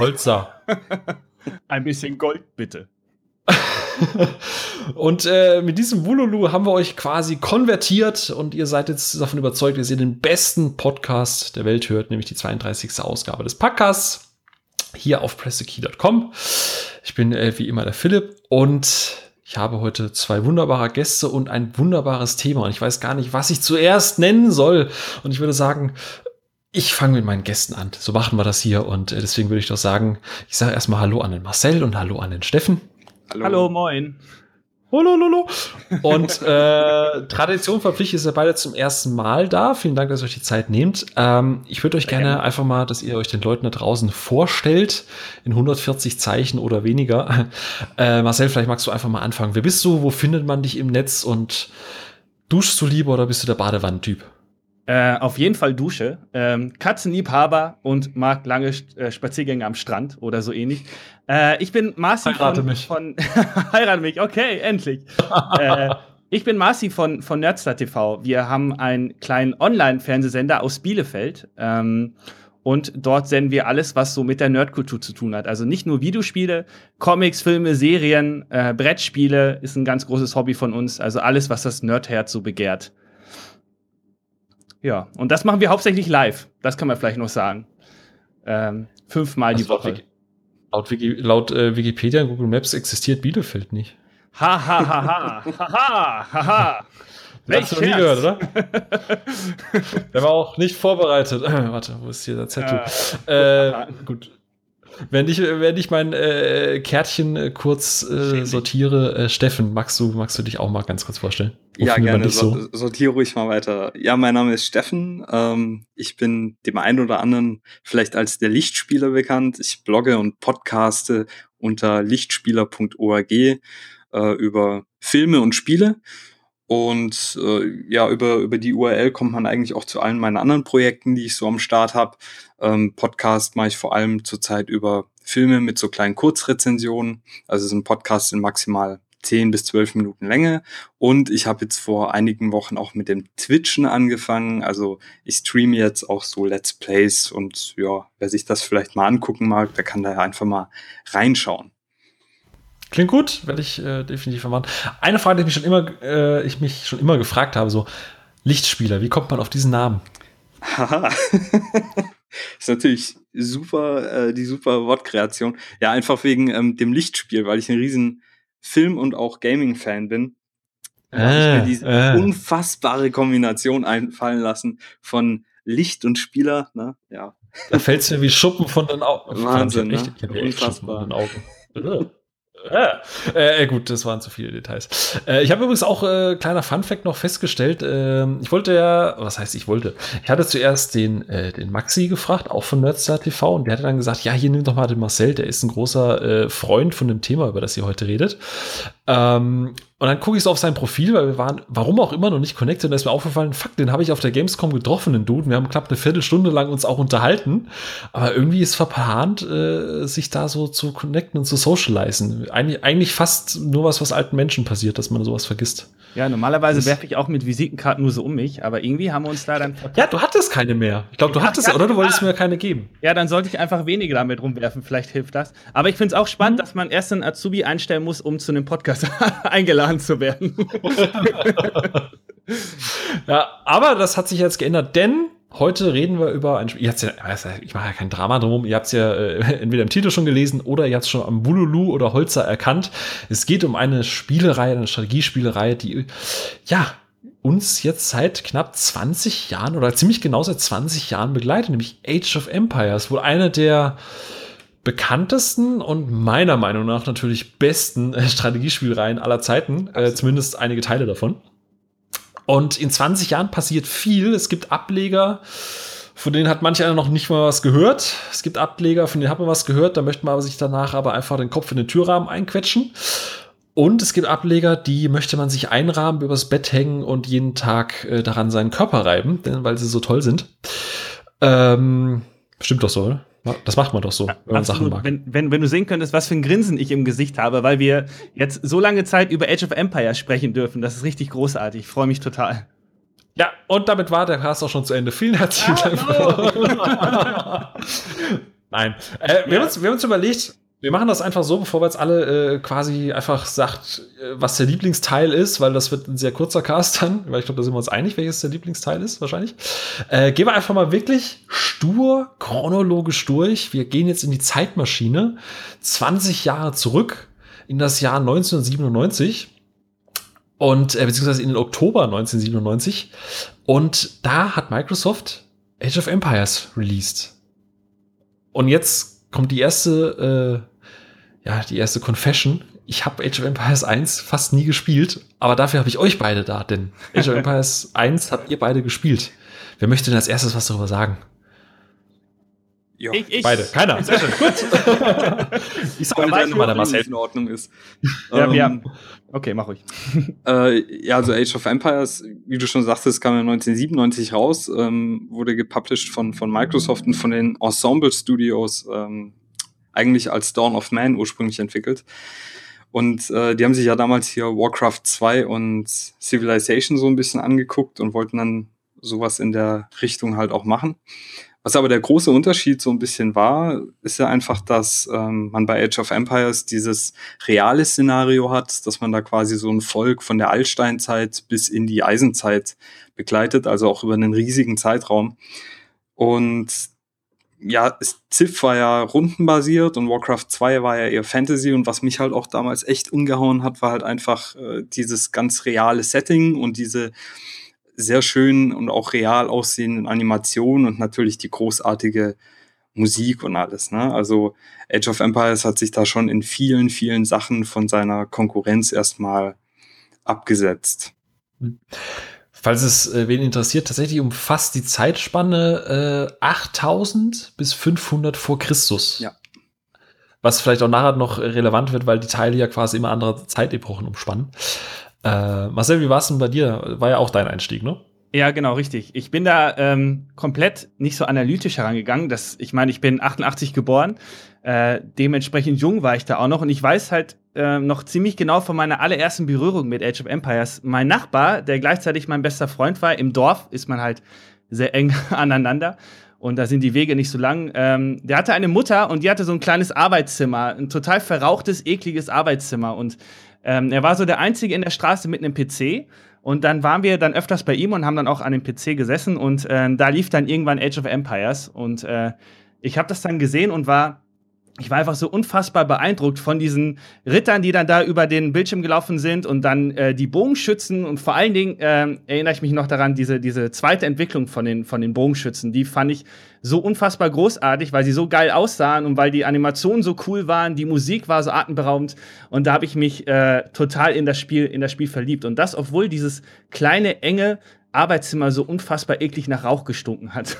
Holzer. Ein bisschen Gold, bitte. und äh, mit diesem Wululu haben wir euch quasi konvertiert und ihr seid jetzt davon überzeugt, dass ihr den besten Podcast der Welt hört, nämlich die 32. Ausgabe des Podcasts hier auf pressekey.com. Ich bin äh, wie immer der Philipp und ich habe heute zwei wunderbare Gäste und ein wunderbares Thema und ich weiß gar nicht, was ich zuerst nennen soll. Und ich würde sagen, ich fange mit meinen Gästen an. So machen wir das hier und äh, deswegen würde ich doch sagen, ich sage erstmal Hallo an den Marcel und Hallo an den Steffen. Hallo, Hallo moin. Holololo. Und äh, Tradition verpflichtet ist ja beide zum ersten Mal da. Vielen Dank, dass ihr euch die Zeit nehmt. Ähm, ich würde euch gerne, gerne einfach mal, dass ihr euch den Leuten da draußen vorstellt, in 140 Zeichen oder weniger. Äh, Marcel, vielleicht magst du einfach mal anfangen. Wer bist du? Wo findet man dich im Netz? Und duschst du lieber oder bist du der Badewannentyp? Äh, auf jeden Fall Dusche. Ähm, Katzenliebhaber und mag lange äh, Spaziergänge am Strand oder so ähnlich. Äh, ich bin Marci Heirate von, mich. von Heirate mich, okay, endlich. äh, ich bin Marci von, von Nerdstar TV. Wir haben einen kleinen Online-Fernsehsender aus Bielefeld. Ähm, und dort senden wir alles, was so mit der Nerdkultur zu tun hat. Also nicht nur Videospiele, Comics, Filme, Serien, äh, Brettspiele ist ein ganz großes Hobby von uns. Also alles, was das Nerdherz so begehrt. Ja, und das machen wir hauptsächlich live. Das kann man vielleicht noch sagen. Ähm, fünfmal die Woche. Laut, Wiki, laut äh, Wikipedia und Google Maps existiert Bielefeld nicht. Ha, ha, ha, ha, ha, ha, ha, ha. Hast du nie gehört, oder? Der war auch nicht vorbereitet. Warte, wo ist hier der Zettel? Äh, äh, gut. Wenn ich, wenn ich mein äh, Kärtchen äh, kurz äh, sortiere, äh, Steffen, magst du, magst du dich auch mal ganz kurz vorstellen? Wo ja, gerne. So? Sortiere ruhig mal weiter. Ja, mein Name ist Steffen. Ähm, ich bin dem einen oder anderen vielleicht als der Lichtspieler bekannt. Ich blogge und podcaste unter lichtspieler.org äh, über Filme und Spiele. Und äh, ja, über, über die URL kommt man eigentlich auch zu allen meinen anderen Projekten, die ich so am Start habe. Ähm, Podcast mache ich vor allem zurzeit über Filme mit so kleinen Kurzrezensionen. Also es ist ein Podcast in maximal 10 bis 12 Minuten Länge. Und ich habe jetzt vor einigen Wochen auch mit dem Twitchen angefangen. Also ich streame jetzt auch so Let's Plays und ja, wer sich das vielleicht mal angucken mag, der kann da einfach mal reinschauen. Klingt gut, werde ich äh, definitiv vermachen. Eine Frage, die mich schon immer, äh, ich mich schon immer gefragt habe, so Lichtspieler, wie kommt man auf diesen Namen? Haha. ist natürlich super, äh, die super Wortkreation. Ja, einfach wegen ähm, dem Lichtspiel, weil ich ein riesen Film- und auch Gaming-Fan bin. Äh, habe ich mir diese äh. unfassbare Kombination einfallen lassen von Licht und Spieler. Ne? Ja. Da fällt es mir wie Schuppen von den Augen. Wahnsinn, ich echt, ne? Unfassbar. Von den Augen. Äh, äh, gut, das waren zu viele Details. Äh, ich habe übrigens auch äh, kleiner Funfact noch festgestellt. Äh, ich wollte ja, was heißt ich wollte? Ich hatte zuerst den, äh, den Maxi gefragt, auch von Nerdstar TV, und der hatte dann gesagt, ja, hier nimm doch mal den Marcel, der ist ein großer äh, Freund von dem Thema, über das ihr heute redet. Ähm, und dann gucke ich so auf sein Profil, weil wir waren, warum auch immer, noch nicht connected. Und da ist mir aufgefallen, fuck, den habe ich auf der Gamescom getroffen, den Dude. Wir haben knapp eine Viertelstunde lang uns auch unterhalten. Aber irgendwie ist verplant, äh, sich da so zu connecten und zu socialisen. Eigentlich, eigentlich fast nur was, was alten Menschen passiert, dass man sowas vergisst. Ja, normalerweise werfe ich auch mit Visitenkarten nur so um mich, aber irgendwie haben wir uns da dann. Ja, du hattest keine mehr. Ich glaube, du hattest, ja, oder du wolltest mir keine geben. Ja, dann sollte ich einfach weniger damit rumwerfen. Vielleicht hilft das. Aber ich finde es auch spannend, mhm. dass man erst einen Azubi einstellen muss, um zu einem Podcast eingeladen zu werden. ja, aber das hat sich jetzt geändert, denn Heute reden wir über ein Spiel. Ich mache ja kein Drama drum. Ihr habt es ja äh, entweder im Titel schon gelesen oder ihr habt es schon am Bululu oder Holzer erkannt. Es geht um eine Spielereihe, eine Strategiespielereihe, die ja uns jetzt seit knapp 20 Jahren oder ziemlich genau seit 20 Jahren begleitet, nämlich Age of Empires, wohl eine der bekanntesten und meiner Meinung nach natürlich besten äh, Strategiespielreihen aller Zeiten, äh, zumindest einige Teile davon. Und in 20 Jahren passiert viel. Es gibt Ableger, von denen hat manch einer noch nicht mal was gehört. Es gibt Ableger, von denen hat man was gehört, da möchte man aber sich danach aber einfach den Kopf in den Türrahmen einquetschen. Und es gibt Ableger, die möchte man sich einrahmen, übers Bett hängen und jeden Tag äh, daran seinen Körper reiben, denn, weil sie so toll sind. Ähm, stimmt doch so, oder? Das macht man doch so, wenn man Sachen mag. Wenn, wenn, wenn du sehen könntest, was für ein Grinsen ich im Gesicht habe, weil wir jetzt so lange Zeit über Age of Empires sprechen dürfen. Das ist richtig großartig. Ich freue mich total. Ja, und damit war der Cast auch schon zu Ende. Vielen herzlichen ah, Dank. No. Nein. Äh, wir, ja. haben uns, wir haben uns überlegt, wir machen das einfach so, bevor wir jetzt alle äh, quasi einfach sagt, äh, was der Lieblingsteil ist, weil das wird ein sehr kurzer Cast dann, weil ich glaube, da sind wir uns einig, welches der Lieblingsteil ist, wahrscheinlich. Äh, gehen wir einfach mal wirklich stur, chronologisch durch. Wir gehen jetzt in die Zeitmaschine, 20 Jahre zurück in das Jahr 1997 und äh, beziehungsweise in den Oktober 1997 und da hat Microsoft Age of Empires released. Und jetzt kommt die erste äh, ja, die erste Confession. Ich habe Age of Empires 1 fast nie gespielt, aber dafür habe ich euch beide da, denn Age of Empires 1 habt ihr beide gespielt. Wer möchte denn als erstes was darüber sagen? Ja. Ich, ich. Beide. Keiner. Sehr schön. Gut. ich sage mal, mal der Marcel in Ordnung ist. Ja, ähm, ja. Okay, mach ruhig. Äh, ja, also Age of Empires, wie du schon sagtest, kam ja 1997 raus, ähm, wurde gepublished von, von Microsoft und von den Ensemble Studios ähm, eigentlich als Dawn of Man ursprünglich entwickelt. Und äh, die haben sich ja damals hier Warcraft 2 und Civilization so ein bisschen angeguckt und wollten dann sowas in der Richtung halt auch machen. Was aber der große Unterschied so ein bisschen war, ist ja einfach, dass ähm, man bei Age of Empires dieses reale Szenario hat, dass man da quasi so ein Volk von der Altsteinzeit bis in die Eisenzeit begleitet, also auch über einen riesigen Zeitraum. Und ja, Civ war ja rundenbasiert und Warcraft 2 war ja eher Fantasy und was mich halt auch damals echt umgehauen hat, war halt einfach äh, dieses ganz reale Setting und diese sehr schönen und auch real aussehenden Animationen und natürlich die großartige Musik und alles. Ne? Also Age of Empires hat sich da schon in vielen, vielen Sachen von seiner Konkurrenz erstmal abgesetzt. Falls es äh, wen interessiert, tatsächlich umfasst die Zeitspanne äh, 8000 bis 500 vor Christus. Ja. Was vielleicht auch nachher noch relevant wird, weil die Teile ja quasi immer andere Zeitepochen umspannen. Äh, Marcel, wie war es denn bei dir? War ja auch dein Einstieg, ne? Ja, genau, richtig. Ich bin da ähm, komplett nicht so analytisch herangegangen. Das, ich meine, ich bin 88 geboren. Äh, dementsprechend jung war ich da auch noch. Und ich weiß halt äh, noch ziemlich genau von meiner allerersten Berührung mit Age of Empires. Mein Nachbar, der gleichzeitig mein bester Freund war, im Dorf ist man halt sehr eng aneinander. Und da sind die Wege nicht so lang. Ähm, der hatte eine Mutter und die hatte so ein kleines Arbeitszimmer, ein total verrauchtes, ekliges Arbeitszimmer. Und ähm, er war so der Einzige in der Straße mit einem PC. Und dann waren wir dann öfters bei ihm und haben dann auch an dem PC gesessen und äh, da lief dann irgendwann Age of Empires und äh, ich habe das dann gesehen und war ich war einfach so unfassbar beeindruckt von diesen Rittern, die dann da über den Bildschirm gelaufen sind und dann äh, die Bogenschützen und vor allen Dingen äh, erinnere ich mich noch daran, diese, diese zweite Entwicklung von den, von den Bogenschützen, die fand ich so unfassbar großartig, weil sie so geil aussahen und weil die Animationen so cool waren, die Musik war so atemberaubend und da habe ich mich äh, total in das Spiel, in das Spiel verliebt und das, obwohl dieses kleine, enge Arbeitszimmer so unfassbar eklig nach Rauch gestunken hat.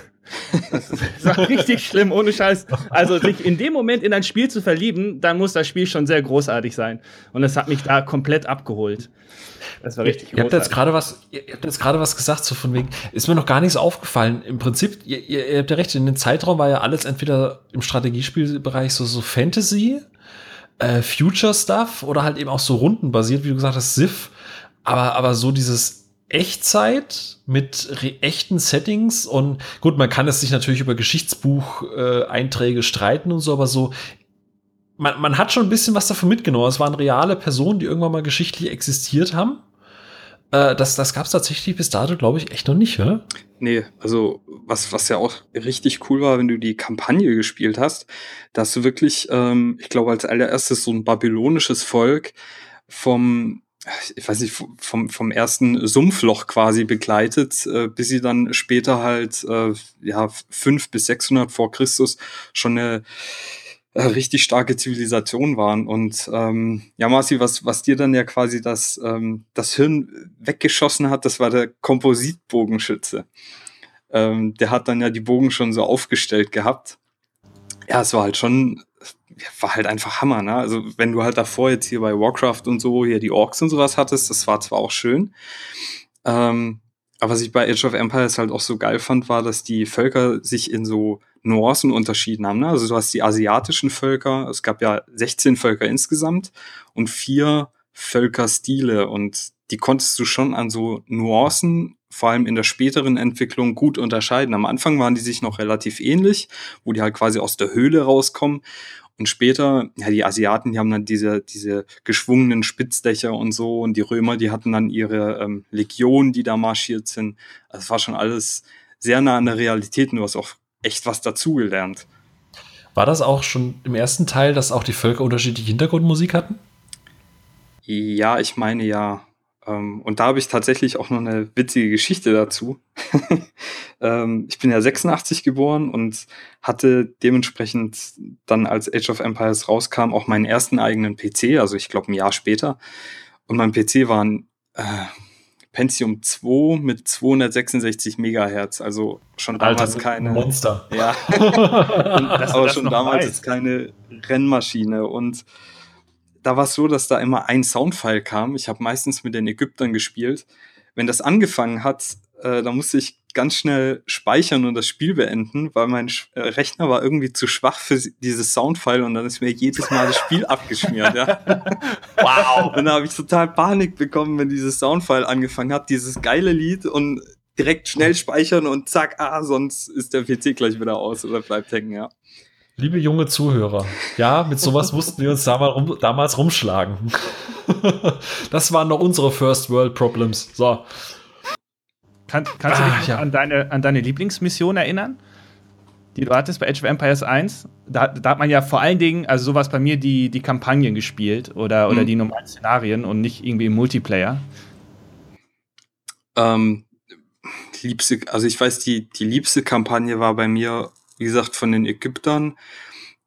Das war richtig schlimm, ohne Scheiß. Also sich in dem Moment in ein Spiel zu verlieben, dann muss das Spiel schon sehr großartig sein. Und das hat mich da komplett abgeholt. Das war richtig. Ihr, ihr habt jetzt gerade was, ihr, habt jetzt gerade was gesagt, so von wegen, ist mir noch gar nichts aufgefallen. Im Prinzip, ihr, ihr habt ja recht, in dem Zeitraum war ja alles entweder im Strategiespielbereich so, so Fantasy, äh, Future Stuff oder halt eben auch so rundenbasiert, wie du gesagt hast, Civ. Aber, aber so dieses Echtzeit mit echten Settings und gut, man kann es sich natürlich über Geschichtsbucheinträge äh, streiten und so, aber so man, man hat schon ein bisschen was davon mitgenommen. Es waren reale Personen, die irgendwann mal geschichtlich existiert haben. Äh, das das gab es tatsächlich bis dato, glaube ich, echt noch nicht, oder? Nee, also was, was ja auch richtig cool war, wenn du die Kampagne gespielt hast, dass du wirklich, ähm, ich glaube, als allererstes so ein babylonisches Volk vom ich weiß nicht, vom, vom ersten Sumpfloch quasi begleitet, äh, bis sie dann später halt, äh, ja, fünf bis sechshundert vor Christus schon eine äh, richtig starke Zivilisation waren. Und ähm, ja, Marci, was, was dir dann ja quasi das, ähm, das Hirn weggeschossen hat, das war der Kompositbogenschütze. Ähm, der hat dann ja die Bogen schon so aufgestellt gehabt. Ja, es war halt schon war halt einfach Hammer, ne? Also wenn du halt davor jetzt hier bei Warcraft und so hier die Orks und sowas hattest, das war zwar auch schön, ähm, aber was ich bei Age of Empires halt auch so geil fand, war, dass die Völker sich in so Nuancen unterschieden haben. Ne? Also du hast die asiatischen Völker, es gab ja 16 Völker insgesamt und vier Völkerstile und die konntest du schon an so Nuancen, vor allem in der späteren Entwicklung, gut unterscheiden. Am Anfang waren die sich noch relativ ähnlich, wo die halt quasi aus der Höhle rauskommen. Und später, ja, die Asiaten, die haben dann diese, diese geschwungenen Spitzdächer und so. Und die Römer, die hatten dann ihre ähm, Legionen, die da marschiert sind. Also es war schon alles sehr nah an der Realität und du hast auch echt was dazugelernt. War das auch schon im ersten Teil, dass auch die Völker unterschiedliche Hintergrundmusik hatten? Ja, ich meine ja. Ähm, und da habe ich tatsächlich auch noch eine witzige Geschichte dazu. ähm, ich bin ja 86 geboren und hatte dementsprechend dann als Age of Empires rauskam auch meinen ersten eigenen PC, also ich glaube ein Jahr später. Und mein PC war ein äh, Pentium 2 mit 266 Megahertz, also schon damals Alter, keine Monster. Ja, aber schon damals ist keine Rennmaschine und da war es so, dass da immer ein Soundfile kam. Ich habe meistens mit den Ägyptern gespielt. Wenn das angefangen hat, äh, da musste ich ganz schnell speichern und das Spiel beenden, weil mein äh, Rechner war irgendwie zu schwach für dieses Soundfile und dann ist mir jedes Mal das Spiel abgeschmiert. Ja. Wow! Und da habe ich total Panik bekommen, wenn dieses Soundfile angefangen hat, dieses geile Lied und direkt schnell speichern und zack, ah, sonst ist der PC gleich wieder aus oder bleibt hängen, ja. Liebe junge Zuhörer, ja, mit sowas mussten wir uns damals, rum, damals rumschlagen. das waren noch unsere First World Problems. So. Kann, kannst du dich ah, ja. an, deine, an deine Lieblingsmission erinnern? Die du hattest bei Age of Empires 1? Da, da, hat man ja vor allen Dingen, also sowas bei mir, die, die Kampagnen gespielt oder, oder mhm. die normalen Szenarien und nicht irgendwie im Multiplayer. Ähm, liebste, also ich weiß, die, die liebste Kampagne war bei mir wie gesagt, von den Ägyptern.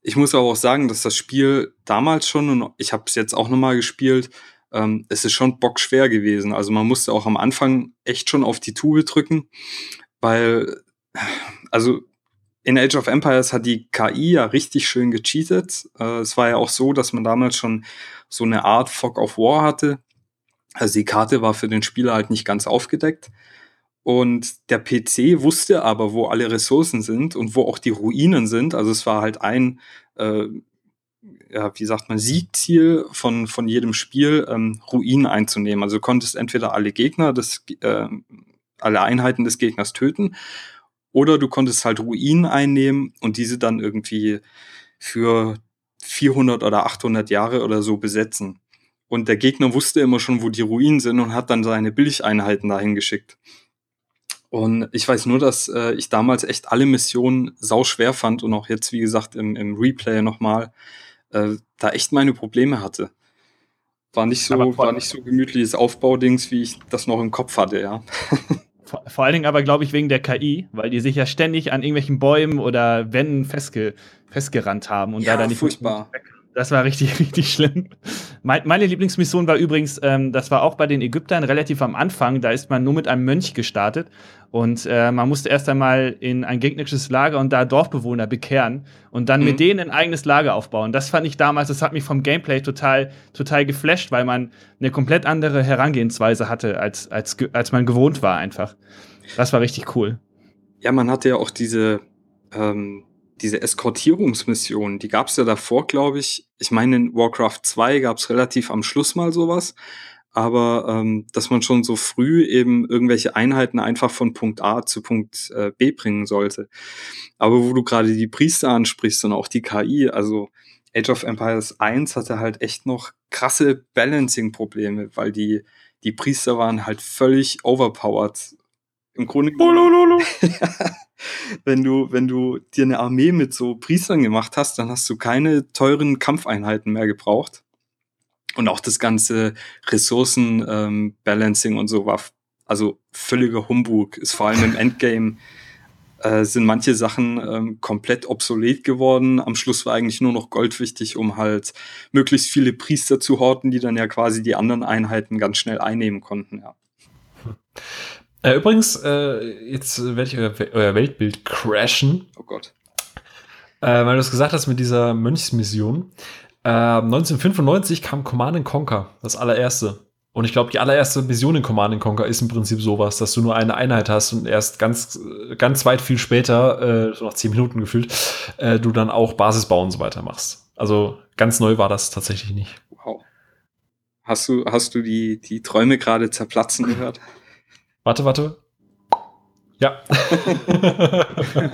Ich muss aber auch sagen, dass das Spiel damals schon, und ich habe es jetzt auch nochmal gespielt, ähm, es ist schon bockschwer gewesen. Also man musste auch am Anfang echt schon auf die Tube drücken, weil, also in Age of Empires hat die KI ja richtig schön gecheatet. Äh, es war ja auch so, dass man damals schon so eine Art Fog of War hatte. Also die Karte war für den Spieler halt nicht ganz aufgedeckt. Und der PC wusste aber, wo alle Ressourcen sind und wo auch die Ruinen sind. Also es war halt ein, äh, ja, wie sagt man, Siegziel von, von jedem Spiel, ähm, Ruinen einzunehmen. Also du konntest entweder alle Gegner, des, äh, alle Einheiten des Gegners töten, oder du konntest halt Ruinen einnehmen und diese dann irgendwie für 400 oder 800 Jahre oder so besetzen. Und der Gegner wusste immer schon, wo die Ruinen sind und hat dann seine Billigeinheiten dahin geschickt. Und ich weiß nur, dass äh, ich damals echt alle Missionen sau schwer fand und auch jetzt, wie gesagt, im, im Replay nochmal, äh, da echt meine Probleme hatte. War nicht so, war nicht so gemütliches Aufbaudings, wie ich das noch im Kopf hatte, ja. Vor, vor allen Dingen aber, glaube ich, wegen der KI, weil die sich ja ständig an irgendwelchen Bäumen oder Wänden festge festgerannt haben und ja, da dann nicht furchtbar. Weg das war richtig, richtig schlimm. Meine Lieblingsmission war übrigens, ähm, das war auch bei den Ägyptern relativ am Anfang, da ist man nur mit einem Mönch gestartet und äh, man musste erst einmal in ein gegnerisches Lager und da Dorfbewohner bekehren und dann mhm. mit denen ein eigenes Lager aufbauen. Das fand ich damals, das hat mich vom Gameplay total, total geflasht, weil man eine komplett andere Herangehensweise hatte, als, als, als man gewohnt war einfach. Das war richtig cool. Ja, man hatte ja auch diese, ähm diese Eskortierungsmission, die gab es ja davor, glaube ich. Ich meine, in Warcraft 2 gab es relativ am Schluss mal sowas. Aber ähm, dass man schon so früh eben irgendwelche Einheiten einfach von Punkt A zu Punkt äh, B bringen sollte. Aber wo du gerade die Priester ansprichst und auch die KI, also Age of Empires 1 hatte halt echt noch krasse Balancing-Probleme, weil die, die Priester waren halt völlig overpowered. Im Grunde. wenn du, wenn du dir eine Armee mit so Priestern gemacht hast, dann hast du keine teuren Kampfeinheiten mehr gebraucht. Und auch das ganze Ressourcen-Balancing ähm, und so war also völliger Humbug. Ist vor allem im Endgame äh, sind manche Sachen ähm, komplett obsolet geworden. Am Schluss war eigentlich nur noch Gold wichtig, um halt möglichst viele Priester zu horten, die dann ja quasi die anderen Einheiten ganz schnell einnehmen konnten, ja. Äh, übrigens, äh, jetzt werde ich euer, euer, Weltbild crashen. Oh Gott. Äh, weil du es gesagt hast mit dieser Mönchsmission. 1995 ähm, kam Command Conquer, das allererste. Und ich glaube, die allererste Mission in Command Conquer ist im Prinzip sowas, dass du nur eine Einheit hast und erst ganz, ganz weit viel später, äh, so nach zehn Minuten gefühlt, äh, du dann auch Basisbau und so weiter machst. Also ganz neu war das tatsächlich nicht. Hast du, hast du die, die Träume gerade zerplatzen gehört? Warte, warte. Ja.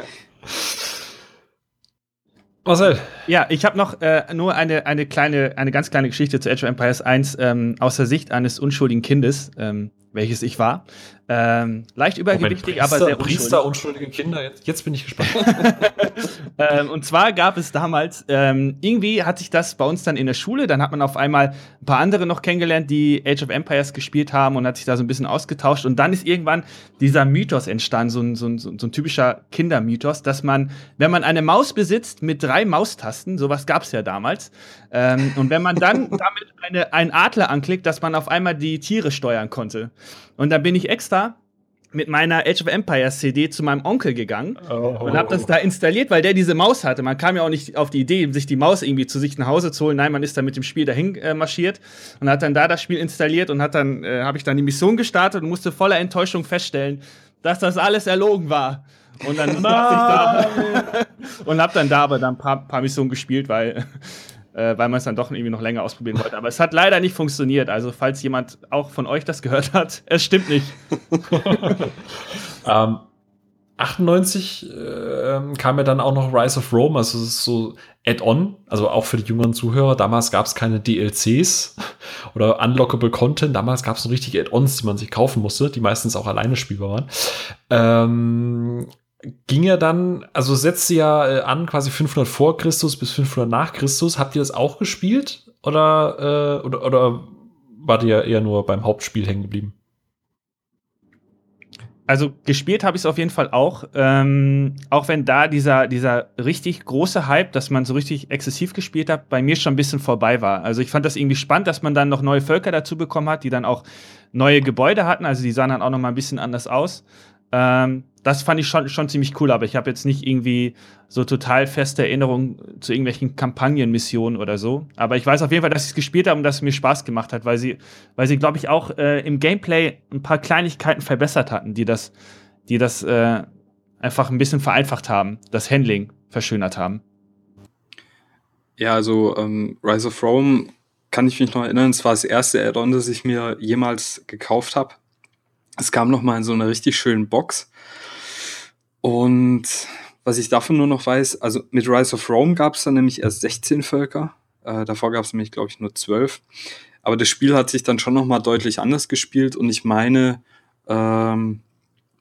Marcel. Ja, ich habe noch äh, nur eine, eine kleine, eine ganz kleine Geschichte zu Age of Empires 1 ähm, aus der Sicht eines unschuldigen Kindes. Ähm, welches ich war. Ähm, leicht übergewichtig, Moment, aber sehr unschuldig. Priester, unschuldige Kinder, jetzt, jetzt bin ich gespannt. ähm, und zwar gab es damals, ähm, irgendwie hat sich das bei uns dann in der Schule, dann hat man auf einmal ein paar andere noch kennengelernt, die Age of Empires gespielt haben und hat sich da so ein bisschen ausgetauscht. Und dann ist irgendwann dieser Mythos entstanden, so ein, so ein, so ein typischer Kindermythos, dass man, wenn man eine Maus besitzt mit drei Maustasten, sowas gab es ja damals, ähm, und wenn man dann damit eine, einen Adler anklickt, dass man auf einmal die Tiere steuern konnte. Und dann bin ich extra mit meiner Age of Empires CD zu meinem Onkel gegangen oh. und habe das da installiert, weil der diese Maus hatte. Man kam ja auch nicht auf die Idee, sich die Maus irgendwie zu sich nach Hause zu holen. Nein, man ist dann mit dem Spiel dahin äh, marschiert und hat dann da das Spiel installiert und hat dann äh, habe ich dann die Mission gestartet und musste voller Enttäuschung feststellen, dass das alles erlogen war. Und dann ich da und habe dann da aber dann ein paar, paar Missionen gespielt, weil äh, weil man es dann doch irgendwie noch länger ausprobieren wollte. Aber es hat leider nicht funktioniert. Also, falls jemand auch von euch das gehört hat, es stimmt nicht. ähm, 98 äh, kam ja dann auch noch Rise of Rome, also es ist so Add-on, also auch für die jüngeren Zuhörer. Damals gab es keine DLCs oder Unlockable Content. Damals gab es so richtige Add-ons, die man sich kaufen musste, die meistens auch alleine spielbar waren. Ähm, ging ja dann, also setzte ja äh, an quasi 500 vor Christus bis 500 nach Christus. Habt ihr das auch gespielt oder, äh, oder, oder wart ihr eher nur beim Hauptspiel hängen geblieben? Also gespielt habe ich es auf jeden Fall auch, ähm, auch wenn da dieser, dieser richtig große Hype, dass man so richtig exzessiv gespielt hat, bei mir schon ein bisschen vorbei war. Also ich fand das irgendwie spannend, dass man dann noch neue Völker dazu bekommen hat, die dann auch neue Gebäude hatten, also die sahen dann auch noch mal ein bisschen anders aus. Ähm, das fand ich schon, schon ziemlich cool, aber ich habe jetzt nicht irgendwie so total feste Erinnerungen zu irgendwelchen Kampagnenmissionen oder so. Aber ich weiß auf jeden Fall, dass ich es gespielt habe und dass es mir Spaß gemacht hat, weil sie, weil sie, glaube ich, auch äh, im Gameplay ein paar Kleinigkeiten verbessert hatten, die das, die das äh, einfach ein bisschen vereinfacht haben, das Handling verschönert haben. Ja, also ähm, Rise of Rome kann ich mich noch erinnern, es war das erste Add-on, das ich mir jemals gekauft habe. Es kam noch mal in so einer richtig schönen Box. Und was ich davon nur noch weiß, also mit Rise of Rome gab es dann nämlich erst 16 Völker. Äh, davor gab es nämlich, glaube ich, nur 12. Aber das Spiel hat sich dann schon noch mal deutlich anders gespielt und ich meine, ähm,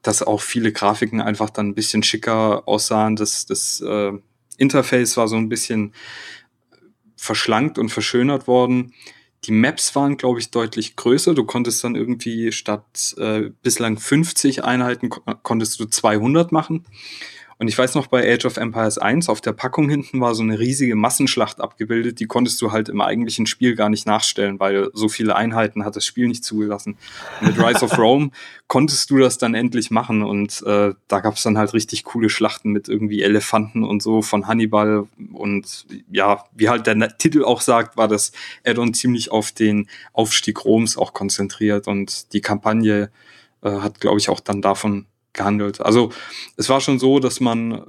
dass auch viele Grafiken einfach dann ein bisschen schicker aussahen. Das, das äh, Interface war so ein bisschen verschlankt und verschönert worden. Die Maps waren, glaube ich, deutlich größer. Du konntest dann irgendwie statt äh, bislang 50 Einheiten, konntest du 200 machen. Und ich weiß noch, bei Age of Empires 1 auf der Packung hinten war so eine riesige Massenschlacht abgebildet. Die konntest du halt im eigentlichen Spiel gar nicht nachstellen, weil so viele Einheiten hat das Spiel nicht zugelassen. mit Rise of Rome konntest du das dann endlich machen und äh, da gab es dann halt richtig coole Schlachten mit irgendwie Elefanten und so von Hannibal. Und ja, wie halt der Titel auch sagt, war das Add-on ziemlich auf den Aufstieg Roms auch konzentriert und die Kampagne äh, hat, glaube ich, auch dann davon gehandelt. Also es war schon so, dass man,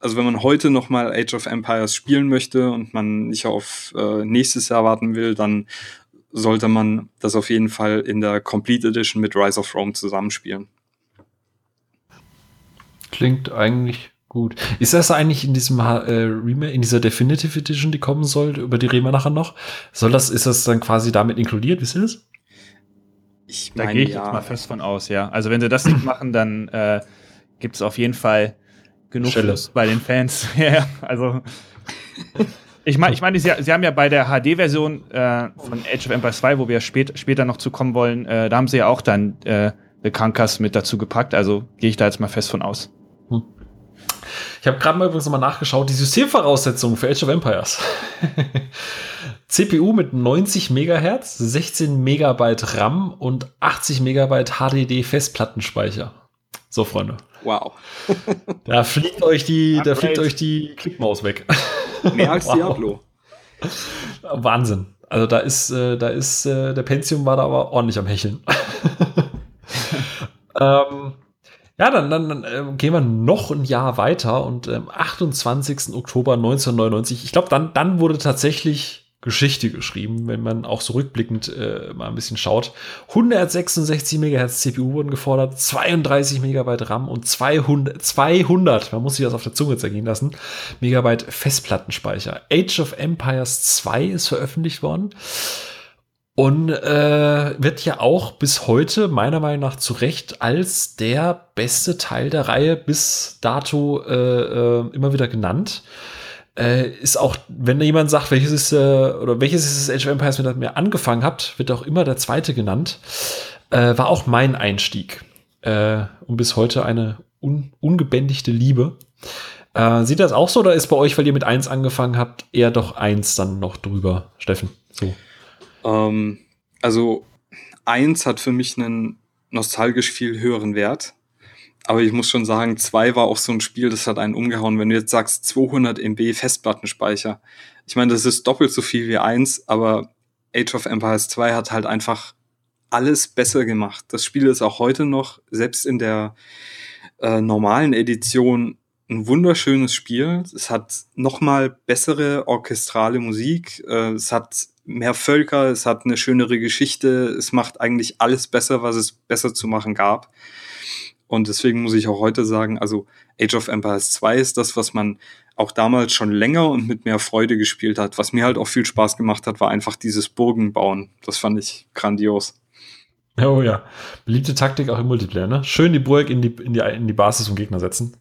also wenn man heute noch mal Age of Empires spielen möchte und man nicht auf äh, nächstes Jahr warten will, dann sollte man das auf jeden Fall in der Complete Edition mit Rise of Rome zusammenspielen. Klingt eigentlich gut. Ist das eigentlich in diesem äh, in dieser Definitive Edition, die kommen soll, über die reden wir nachher noch? Soll das, ist das dann quasi damit inkludiert? Wisst ihr das? Ich da gehe ich ja. jetzt mal fest von aus, ja. Also wenn sie das nicht machen, dann äh, gibt es auf jeden Fall genug Schluss bei den Fans. ja, also ich meine, ich mein, sie, sie, haben ja bei der HD-Version äh, von Age of Empires 2, wo wir spät, später noch zukommen wollen, äh, da haben sie ja auch dann äh, The Kankas mit dazu gepackt. Also gehe ich da jetzt mal fest von aus. Hm. Ich habe gerade mal übrigens mal nachgeschaut, die Systemvoraussetzungen für Age of Empires. CPU mit 90 MHz, 16 Megabyte RAM und 80 Megabyte HDD Festplattenspeicher. So, Freunde. Wow. da fliegt euch die, da fliegt euch die Klickmaus weg. Mehr als wow. Diablo. Wahnsinn. Also da ist, äh, da ist, äh, der Pentium war da aber ordentlich am Hecheln. ähm, ja, dann, dann, dann äh, gehen wir noch ein Jahr weiter und am ähm, 28. Oktober 1999, ich glaube, dann, dann wurde tatsächlich Geschichte geschrieben, wenn man auch so rückblickend äh, mal ein bisschen schaut. 166 MHz CPU wurden gefordert, 32 Megabyte RAM und 200, 200, man muss sich das auf der Zunge zergehen lassen, Megabyte Festplattenspeicher. Age of Empires 2 ist veröffentlicht worden. Und äh, wird ja auch bis heute meiner Meinung nach zu Recht als der beste Teil der Reihe bis dato äh, äh, immer wieder genannt äh, ist auch, wenn jemand sagt, welches ist, äh, oder welches ist das Age of Empires, mit dem ihr angefangen habt, wird auch immer der zweite genannt. Äh, war auch mein Einstieg. Äh, und bis heute eine un ungebändigte Liebe. Äh, sieht das auch so oder ist bei euch, weil ihr mit eins angefangen habt, eher doch eins dann noch drüber, Steffen? So. Ähm, also eins hat für mich einen nostalgisch viel höheren Wert. Aber ich muss schon sagen, zwei war auch so ein Spiel, das hat einen umgehauen. Wenn du jetzt sagst 200 MB Festplattenspeicher, ich meine, das ist doppelt so viel wie eins, aber Age of Empires 2 hat halt einfach alles besser gemacht. Das Spiel ist auch heute noch, selbst in der äh, normalen Edition, ein wunderschönes Spiel. Es hat nochmal bessere orchestrale Musik. Äh, es hat mehr Völker. Es hat eine schönere Geschichte. Es macht eigentlich alles besser, was es besser zu machen gab. Und deswegen muss ich auch heute sagen, also Age of Empires 2 ist das, was man auch damals schon länger und mit mehr Freude gespielt hat. Was mir halt auch viel Spaß gemacht hat, war einfach dieses Burgenbauen. Das fand ich grandios. Oh ja, beliebte Taktik auch im Multiplayer, ne? Schön die Burg in die, in die, in die Basis vom Gegner setzen.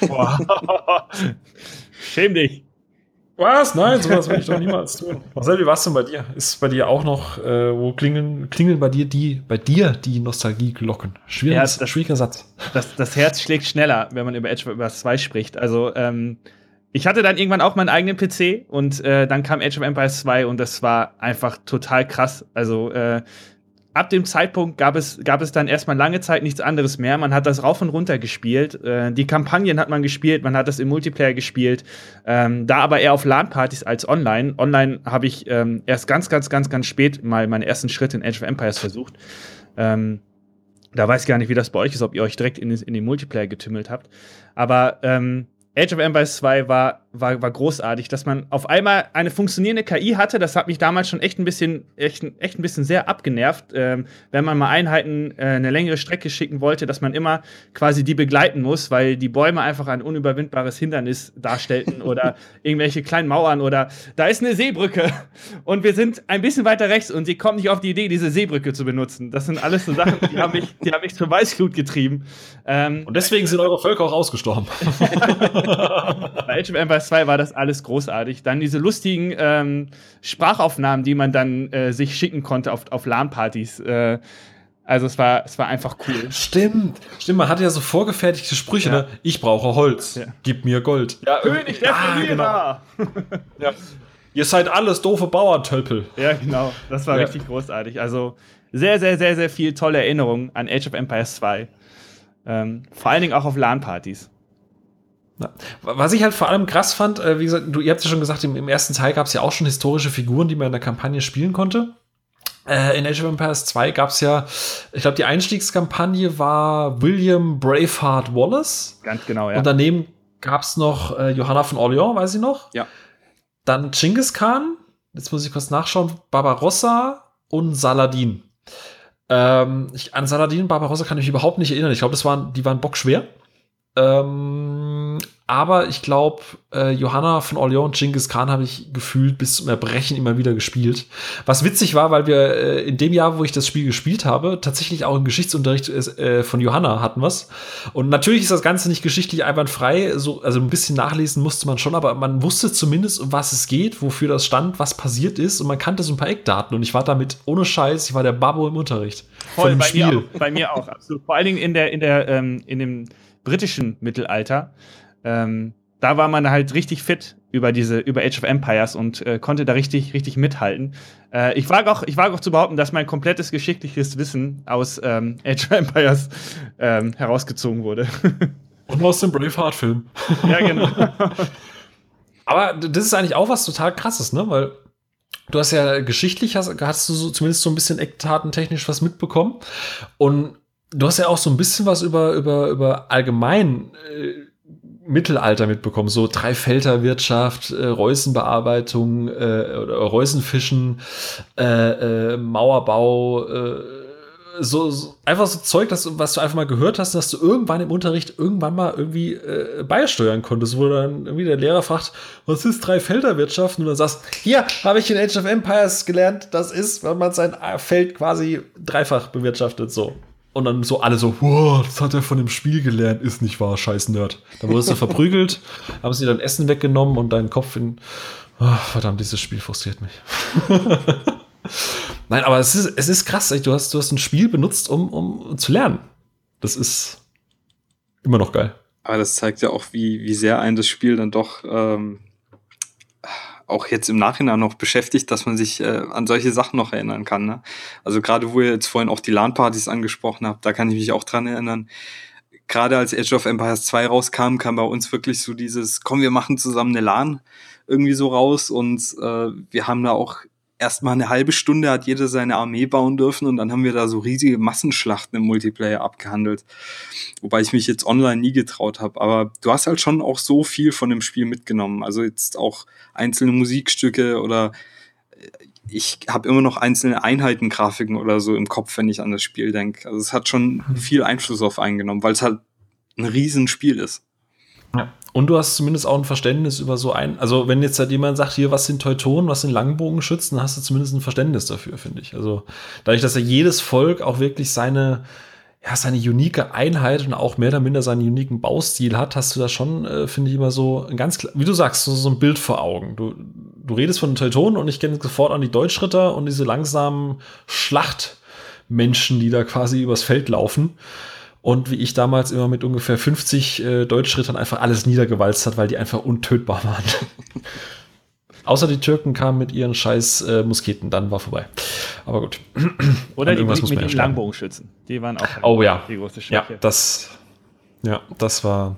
Boah. Schäm dich. Was? Nein, sowas will ich doch niemals tun. Marcel, wie war es denn bei dir? Ist bei dir auch noch, äh, wo klingeln, klingeln bei dir die, bei dir die Nostalgie-Glocken? Schwieriges, ja, schwieriger Satz. Das, das Herz schlägt schneller, wenn man über Age of Empires 2 spricht. Also, ähm, ich hatte dann irgendwann auch meinen eigenen PC und äh, dann kam Age of Empires 2 und das war einfach total krass. Also, äh, ab dem Zeitpunkt gab es, gab es dann erstmal lange Zeit nichts anderes mehr. Man hat das rauf und runter gespielt. Äh, die Kampagnen hat man gespielt, man hat das im Multiplayer gespielt. Ähm, da aber eher auf LAN-Partys als online. Online habe ich ähm, erst ganz, ganz, ganz, ganz spät mal meine ersten Schritte in Age of Empires versucht. Ähm, da weiß ich gar nicht, wie das bei euch ist, ob ihr euch direkt in, in den Multiplayer getümmelt habt. Aber ähm, Age of Empires 2 war, war, war großartig, dass man auf einmal eine funktionierende KI hatte. Das hat mich damals schon echt ein bisschen, echt, echt ein bisschen sehr abgenervt, ähm, wenn man mal Einheiten äh, eine längere Strecke schicken wollte, dass man immer quasi die begleiten muss, weil die Bäume einfach ein unüberwindbares Hindernis darstellten oder irgendwelche kleinen Mauern oder da ist eine Seebrücke und wir sind ein bisschen weiter rechts und sie kommt nicht auf die Idee, diese Seebrücke zu benutzen. Das sind alles so Sachen, die haben mich, die haben mich zur Weißglut getrieben. Ähm, und deswegen sind eure Völker auch ausgestorben. Bei Age of Empires 2 war das alles großartig. Dann diese lustigen ähm, Sprachaufnahmen, die man dann äh, sich schicken konnte auf, auf LAN-Partys. Äh, also es war, es war einfach cool. Stimmt, stimmt. Man hatte ja so vorgefertigte Sprüche. Ja. Ne? Ich brauche Holz, ja. gib mir Gold. Ja, König der ah, genau. ja. Ihr seid alles doofe Bauerntölpel. Ja, genau. Das war richtig großartig. Also sehr, sehr, sehr, sehr viel tolle Erinnerungen an Age of Empires 2. Ähm, vor allen Dingen auch auf LAN-Partys. Was ich halt vor allem krass fand, äh, wie gesagt, du, ihr habt ja schon gesagt, im, im ersten Teil gab es ja auch schon historische Figuren, die man in der Kampagne spielen konnte. Äh, in Age of Empires 2 gab es ja, ich glaube, die Einstiegskampagne war William Braveheart Wallace. Ganz genau, ja. Und daneben gab es noch äh, Johanna von Orleans, weiß ich noch. Ja. Dann Genghis Khan, jetzt muss ich kurz nachschauen, Barbarossa und Saladin. Ähm, ich, an Saladin und Barbarossa kann ich mich überhaupt nicht erinnern. Ich glaube, waren, die waren bockschwer. Ähm, aber ich glaube, äh, Johanna von Orleans und Genghis Khan habe ich gefühlt bis zum Erbrechen immer wieder gespielt. Was witzig war, weil wir äh, in dem Jahr, wo ich das Spiel gespielt habe, tatsächlich auch im Geschichtsunterricht äh, von Johanna hatten was. Und natürlich ist das Ganze nicht geschichtlich einwandfrei. So, also ein bisschen nachlesen musste man schon, aber man wusste zumindest, um was es geht, wofür das stand, was passiert ist. Und man kannte so ein paar Eckdaten. Und ich war damit ohne Scheiß, ich war der Babbo im Unterricht. Voll, bei Spiel. Mir auch, bei mir auch, absolut. Vor allen Dingen in der, in der, ähm, in dem britischen Mittelalter. Ähm, da war man halt richtig fit über diese über Age of Empires und äh, konnte da richtig richtig mithalten. Äh, ich wage auch ich wage auch zu behaupten, dass mein komplettes geschichtliches Wissen aus ähm, Age of Empires ähm, herausgezogen wurde. und aus dem Braveheart-Film. ja genau. Aber das ist eigentlich auch was total krasses, ne? Weil du hast ja geschichtlich hast, hast du so, zumindest so ein bisschen eckdatentechnisch was mitbekommen und du hast ja auch so ein bisschen was über, über, über allgemein äh, Mittelalter mitbekommen, so Dreifelderwirtschaft, äh, Reusenbearbeitung, äh, oder Reusenfischen, äh, äh, Mauerbau, äh, so, so, einfach so Zeug, das, was du einfach mal gehört hast, dass du irgendwann im Unterricht irgendwann mal irgendwie äh, beisteuern konntest, wo dann irgendwie der Lehrer fragt, was ist Dreifelderwirtschaft? Und dann sagst, hier habe ich in Age of Empires gelernt, das ist, wenn man sein Feld quasi dreifach bewirtschaftet, so. Und dann so alle so, wow, das hat er von dem Spiel gelernt, ist nicht wahr, scheiß Nerd. Dann wurdest du verprügelt, haben sie dein Essen weggenommen und deinen Kopf in, oh, verdammt, dieses Spiel frustriert mich. Nein, aber es ist, es ist krass, du hast, du hast ein Spiel benutzt, um, um zu lernen. Das ist immer noch geil. Aber das zeigt ja auch, wie, wie sehr ein das Spiel dann doch ähm, auch jetzt im Nachhinein noch beschäftigt, dass man sich äh, an solche Sachen noch erinnern kann. Ne? Also gerade wo ihr jetzt vorhin auch die LAN-Partys angesprochen habt, da kann ich mich auch dran erinnern. Gerade als Age of Empires 2 rauskam, kam bei uns wirklich so dieses, komm, wir machen zusammen eine LAN irgendwie so raus und äh, wir haben da auch erstmal eine halbe Stunde hat jeder seine Armee bauen dürfen und dann haben wir da so riesige Massenschlachten im Multiplayer abgehandelt. Wobei ich mich jetzt online nie getraut habe. Aber du hast halt schon auch so viel von dem Spiel mitgenommen. Also jetzt auch einzelne Musikstücke oder äh, ich habe immer noch einzelne Einheitengrafiken oder so im Kopf, wenn ich an das Spiel denke. Also es hat schon mhm. viel Einfluss auf eingenommen, weil es halt ein Riesenspiel ist. Ja. Und du hast zumindest auch ein Verständnis über so ein, also wenn jetzt halt jemand sagt, hier, was sind Teutonen, was sind Langbogenschützen, hast du zumindest ein Verständnis dafür, finde ich. Also dadurch, dass ja jedes Volk auch wirklich seine, ja, seine unique Einheit und auch mehr oder minder seinen uniken Baustil hat, hast du da schon, äh, finde ich, immer so ein ganz, wie du sagst, so, so ein Bild vor Augen. Du, du redest von den Teutonen und ich kenne sofort an die Deutschritter und diese langsamen Schlachtmenschen, die da quasi übers Feld laufen und wie ich damals immer mit ungefähr 50 äh, Deutschrittern einfach alles niedergewalzt hat, weil die einfach untötbar waren. Außer die Türken kamen mit ihren scheiß äh, Musketen, dann war vorbei. Aber gut. Oder die mit den Langbogenschützen. Die waren auch oh, ja. die große Schwäche. Ja, das, ja, das war.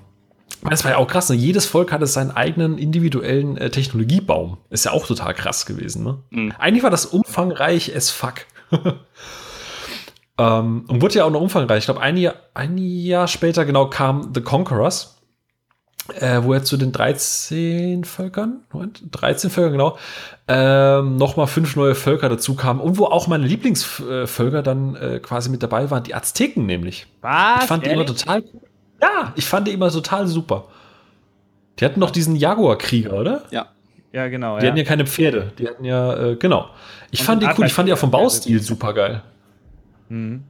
Das war ja auch krass. Ne? Jedes Volk hatte seinen eigenen individuellen äh, Technologiebaum. Ist ja auch total krass gewesen. Ne? Mhm. Eigentlich war das umfangreich as fuck. Ähm, und wurde ja auch noch umfangreich. Ich glaube, ein Jahr, ein Jahr später genau kam The Conquerors, äh, wo er zu den 13 Völkern, Moment, 13 Völkern genau, ähm, nochmal fünf neue Völker dazu kamen und wo auch meine Lieblingsvölker dann äh, quasi mit dabei waren, die Azteken nämlich. Was? Ich fand die immer total, ja, ich fand die immer total super. Die hatten noch diesen Jaguar-Krieger, oder? Ja. Ja, genau. Die ja. hatten ja keine Pferde. Die hatten ja, äh, genau. Ich und fand die cool. Ich fand die auch vom Baustil super geil. Mhm.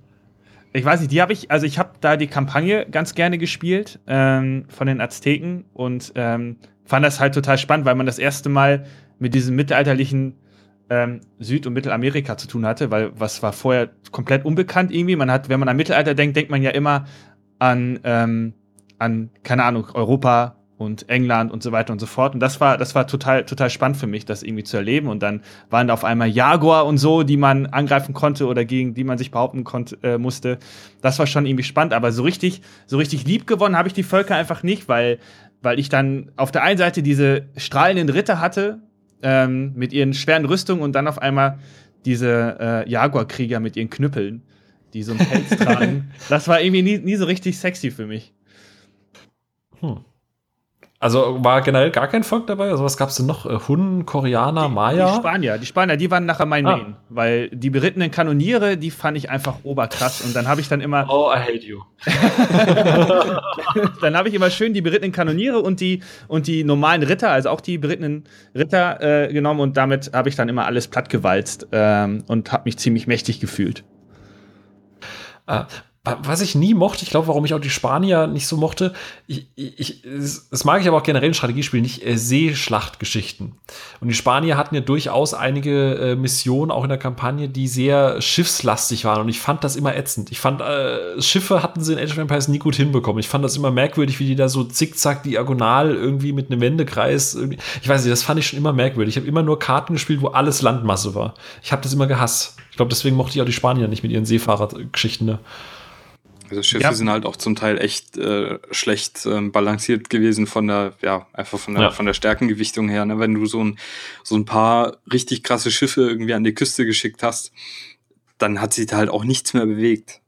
Ich weiß nicht, die habe ich, also ich habe da die Kampagne ganz gerne gespielt ähm, von den Azteken und ähm, fand das halt total spannend, weil man das erste Mal mit diesem mittelalterlichen ähm, Süd- und Mittelamerika zu tun hatte, weil was war vorher komplett unbekannt irgendwie. Man hat, wenn man an Mittelalter denkt, denkt man ja immer an, ähm, an keine Ahnung, Europa, und England und so weiter und so fort. Und das war, das war total, total spannend für mich, das irgendwie zu erleben. Und dann waren da auf einmal Jaguar und so, die man angreifen konnte oder gegen die man sich behaupten konnte, äh, musste. Das war schon irgendwie spannend. Aber so richtig, so richtig lieb gewonnen habe ich die Völker einfach nicht, weil, weil ich dann auf der einen Seite diese strahlenden Ritter hatte, ähm, mit ihren schweren Rüstungen und dann auf einmal diese äh, Jaguar-Krieger mit ihren Knüppeln, die so einen Pelz tragen. Das war irgendwie nie, nie so richtig sexy für mich. Hm. Also war generell gar kein Volk dabei? Also was gab es denn noch? Äh, Hunnen, Koreaner, Maya? Die Spanier, die Spanier, die waren nachher mein ah. Main. Weil die berittenen Kanoniere, die fand ich einfach oberkrass. Und dann habe ich dann immer. Oh, I hate you. dann habe ich immer schön die berittenen Kanoniere und die, und die normalen Ritter, also auch die berittenen Ritter äh, genommen. Und damit habe ich dann immer alles plattgewalzt ähm, und habe mich ziemlich mächtig gefühlt. Ah, was ich nie mochte, ich glaube, warum ich auch die Spanier nicht so mochte, ich, ich, das mag ich aber auch generell in Strategiespielen nicht, äh, Seeschlachtgeschichten. Und die Spanier hatten ja durchaus einige äh, Missionen, auch in der Kampagne, die sehr schiffslastig waren. Und ich fand das immer ätzend. Ich fand, äh, Schiffe hatten sie in Age of Empires nie gut hinbekommen. Ich fand das immer merkwürdig, wie die da so zickzack diagonal irgendwie mit einem Wendekreis. Irgendwie. Ich weiß nicht, das fand ich schon immer merkwürdig. Ich habe immer nur Karten gespielt, wo alles Landmasse war. Ich habe das immer gehasst. Ich glaube, deswegen mochte ich auch die Spanier nicht mit ihren Seefahrergeschichten. Ne? Also Schiffe ja. sind halt auch zum Teil echt äh, schlecht ähm, balanciert gewesen von der, ja, einfach von der, ja. von der Stärkengewichtung her. Ne? Wenn du so ein, so ein paar richtig krasse Schiffe irgendwie an die Küste geschickt hast, dann hat sich da halt auch nichts mehr bewegt.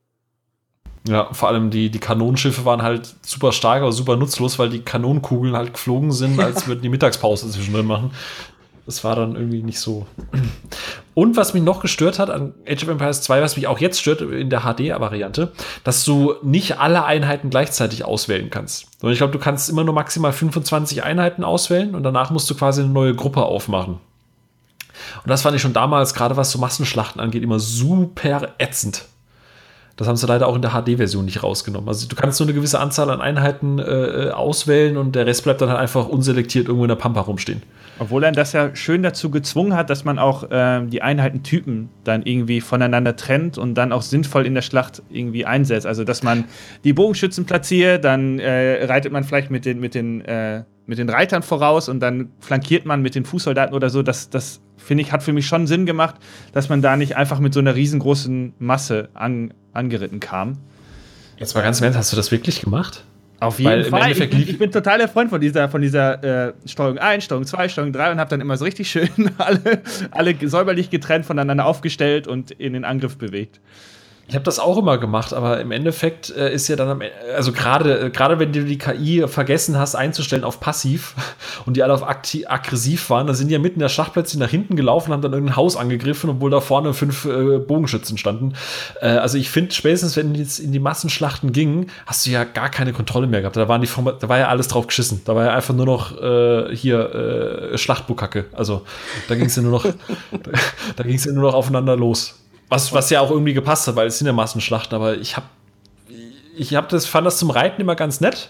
Ja, vor allem die, die Kanonenschiffe waren halt super stark, aber super nutzlos, weil die Kanonenkugeln halt geflogen sind, als würden die Mittagspause zwischendrin machen. Das war dann irgendwie nicht so. Und was mich noch gestört hat an Age of Empires 2, was mich auch jetzt stört in der HD-Variante, dass du nicht alle Einheiten gleichzeitig auswählen kannst. Sondern ich glaube, du kannst immer nur maximal 25 Einheiten auswählen und danach musst du quasi eine neue Gruppe aufmachen. Und das fand ich schon damals, gerade was so Massenschlachten angeht, immer super ätzend. Das haben sie leider auch in der HD-Version nicht rausgenommen. Also du kannst nur eine gewisse Anzahl an Einheiten äh, auswählen und der Rest bleibt dann halt einfach unselektiert irgendwo in der Pampa rumstehen. Obwohl er das ja schön dazu gezwungen hat, dass man auch äh, die Einheitentypen dann irgendwie voneinander trennt und dann auch sinnvoll in der Schlacht irgendwie einsetzt. Also dass man die Bogenschützen platziert, dann äh, reitet man vielleicht mit den, mit den äh, mit den Reitern voraus und dann flankiert man mit den Fußsoldaten oder so. Das, das finde ich, hat für mich schon Sinn gemacht, dass man da nicht einfach mit so einer riesengroßen Masse an, angeritten kam. Jetzt mal ganz im Ernst, hast du das wirklich gemacht? Auf jeden Weil Fall. Ich, ich, bin total der Freund von dieser, von dieser äh, Steuerung 1, Steuerung 2, Steuerung 3 und habe dann immer so richtig schön alle, alle säuberlich getrennt voneinander aufgestellt und in den Angriff bewegt. Ich habe das auch immer gemacht, aber im Endeffekt äh, ist ja dann am, also gerade gerade wenn du die KI vergessen hast einzustellen auf passiv und die alle auf aggressiv waren, dann sind die ja mitten in der Schlacht plötzlich nach hinten gelaufen, haben dann irgendein Haus angegriffen, obwohl da vorne fünf äh, Bogenschützen standen. Äh, also ich finde spätestens wenn es in die Massenschlachten ging, hast du ja gar keine Kontrolle mehr gehabt. Da waren die da war ja alles drauf geschissen. Da war ja einfach nur noch äh, hier äh, Schlachtbukacke. Also da ging es ja nur noch da, da ging es ja nur noch aufeinander los. Was, was ja auch irgendwie gepasst hat, weil es sind ja Massenschlachten, aber ich habe ich hab das, fand das zum Reiten immer ganz nett.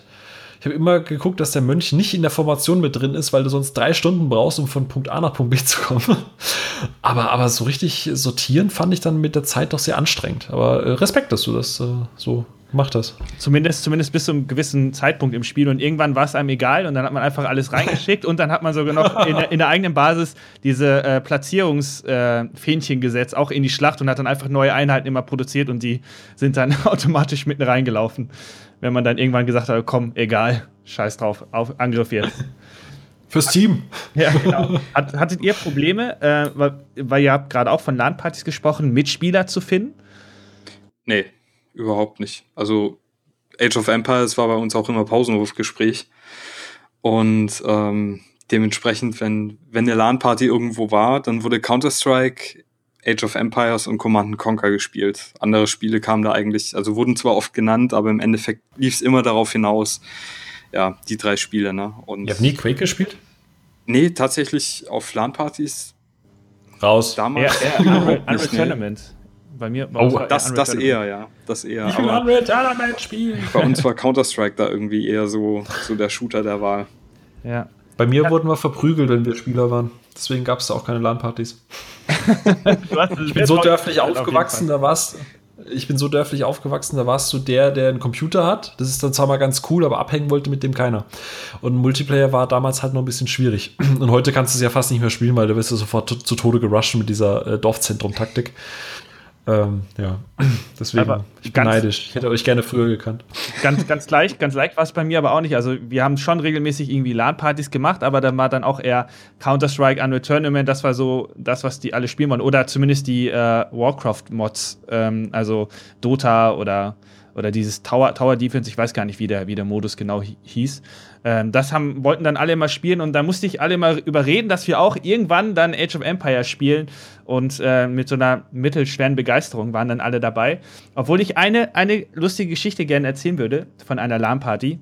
Ich habe immer geguckt, dass der Mönch nicht in der Formation mit drin ist, weil du sonst drei Stunden brauchst, um von Punkt A nach Punkt B zu kommen. aber, aber so richtig sortieren fand ich dann mit der Zeit doch sehr anstrengend. Aber äh, Respekt, dass du das äh, so Mach das. Zumindest, zumindest bis zu einem gewissen Zeitpunkt im Spiel. Und irgendwann war es einem egal und dann hat man einfach alles reingeschickt und dann hat man sogar noch in, der, in der eigenen Basis diese äh, Platzierungsfähnchen äh, gesetzt, auch in die Schlacht und hat dann einfach neue Einheiten immer produziert und die sind dann automatisch mitten reingelaufen. Wenn man dann irgendwann gesagt hat, komm, egal, scheiß drauf, auf Angriff jetzt. Fürs Team. Ja, genau. Hat, hattet ihr Probleme, äh, weil, weil ihr habt gerade auch von LAN-Partys gesprochen, Mitspieler zu finden? Nee, überhaupt nicht. Also Age of Empires war bei uns auch immer Pausenhofgespräch. Und ähm, dementsprechend, wenn, wenn eine LAN-Party irgendwo war, dann wurde Counter-Strike, Age of Empires und Command Conquer gespielt. Andere Spiele kamen da eigentlich, also wurden zwar oft genannt, aber im Endeffekt lief es immer darauf hinaus, ja, die drei Spiele, ne? Und Ihr habt nie Quake gespielt? Nee, tatsächlich auf LAN-Partys. Raus. Damals. Ja, ja, Unreal, Unreal Tournament. Bei mir war oh, das, das eher, ja. Das eher. Ich will Unreal Tournament spielen. Bei uns war Counter-Strike da irgendwie eher so, so der Shooter der Wahl. Ja. Bei mir ja. wurden wir verprügelt, wenn wir Spieler waren. Deswegen gab es da auch keine LAN-Partys. ich bin so dörflich aufgewachsen, da warst ich bin so dörflich aufgewachsen, da warst du der, der einen Computer hat. Das ist dann zwar mal ganz cool, aber abhängen wollte mit dem keiner. Und Multiplayer war damals halt noch ein bisschen schwierig. Und heute kannst du es ja fast nicht mehr spielen, weil du wirst ja sofort zu Tode gerusht mit dieser äh, Dorfzentrum-Taktik. Ähm, ja, deswegen, aber ich bin neidisch. Ich hätte euch gerne früher gekannt. Ganz, ganz leicht, ganz leicht war es bei mir aber auch nicht. Also wir haben schon regelmäßig irgendwie LAN-Partys gemacht, aber dann war dann auch eher Counter-Strike, Unreal Tournament, das war so das, was die alle spielen wollen. Oder zumindest die äh, Warcraft-Mods, ähm, also Dota oder oder dieses Tower, Tower Defense, ich weiß gar nicht, wie der, wie der Modus genau hieß. Ähm, das haben, wollten dann alle mal spielen und da musste ich alle mal überreden, dass wir auch irgendwann dann Age of Empires spielen und äh, mit so einer mittelschweren Begeisterung waren dann alle dabei. Obwohl ich eine, eine lustige Geschichte gerne erzählen würde von einer LAN-Party.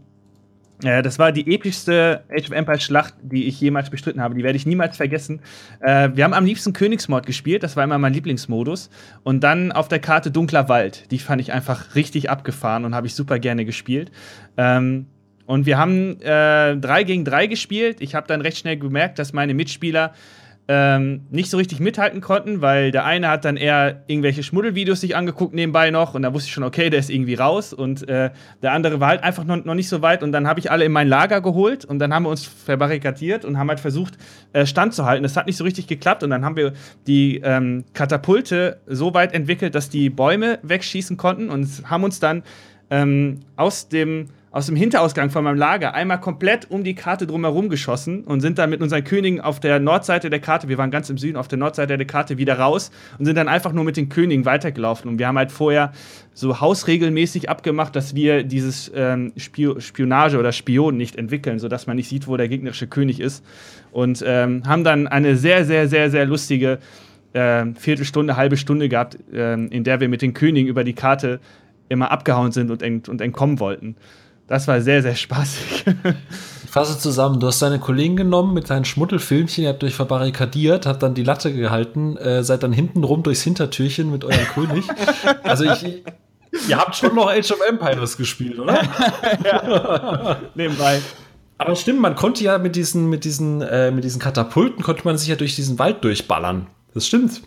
Äh, das war die epischste Age of Empires Schlacht, die ich jemals bestritten habe. Die werde ich niemals vergessen. Äh, wir haben am liebsten Königsmord gespielt, das war immer mein Lieblingsmodus. Und dann auf der Karte Dunkler Wald. Die fand ich einfach richtig abgefahren und habe ich super gerne gespielt. Ähm, und wir haben äh, 3 gegen 3 gespielt. Ich habe dann recht schnell gemerkt, dass meine Mitspieler ähm, nicht so richtig mithalten konnten, weil der eine hat dann eher irgendwelche Schmuddelvideos sich angeguckt nebenbei noch und da wusste ich schon, okay, der ist irgendwie raus und äh, der andere war halt einfach noch, noch nicht so weit und dann habe ich alle in mein Lager geholt und dann haben wir uns verbarrikadiert und haben halt versucht, äh, standzuhalten. Das hat nicht so richtig geklappt und dann haben wir die ähm, Katapulte so weit entwickelt, dass die Bäume wegschießen konnten und haben uns dann ähm, aus dem aus dem Hinterausgang von meinem Lager einmal komplett um die Karte drumherum geschossen und sind dann mit unseren Königen auf der Nordseite der Karte, wir waren ganz im Süden, auf der Nordseite der Karte wieder raus und sind dann einfach nur mit den Königen weitergelaufen. Und wir haben halt vorher so hausregelmäßig abgemacht, dass wir dieses ähm, Spionage oder Spion nicht entwickeln, sodass man nicht sieht, wo der gegnerische König ist. Und ähm, haben dann eine sehr, sehr, sehr, sehr lustige äh, Viertelstunde, halbe Stunde gehabt, äh, in der wir mit den Königen über die Karte immer abgehauen sind und, ent und entkommen wollten. Das war sehr, sehr spaßig. Ich fasse zusammen, du hast deine Kollegen genommen mit deinen Schmuddelfilmchen, ihr habt euch verbarrikadiert, habt dann die Latte gehalten, äh, seid dann hinten rum durchs Hintertürchen mit eurem König. Also ich, ihr habt schon noch Age of Empires gespielt, oder? ja. Nebenbei. Aber stimmt, man konnte ja mit diesen, mit diesen, äh, mit diesen Katapulten konnte man sich ja durch diesen Wald durchballern. Das stimmt.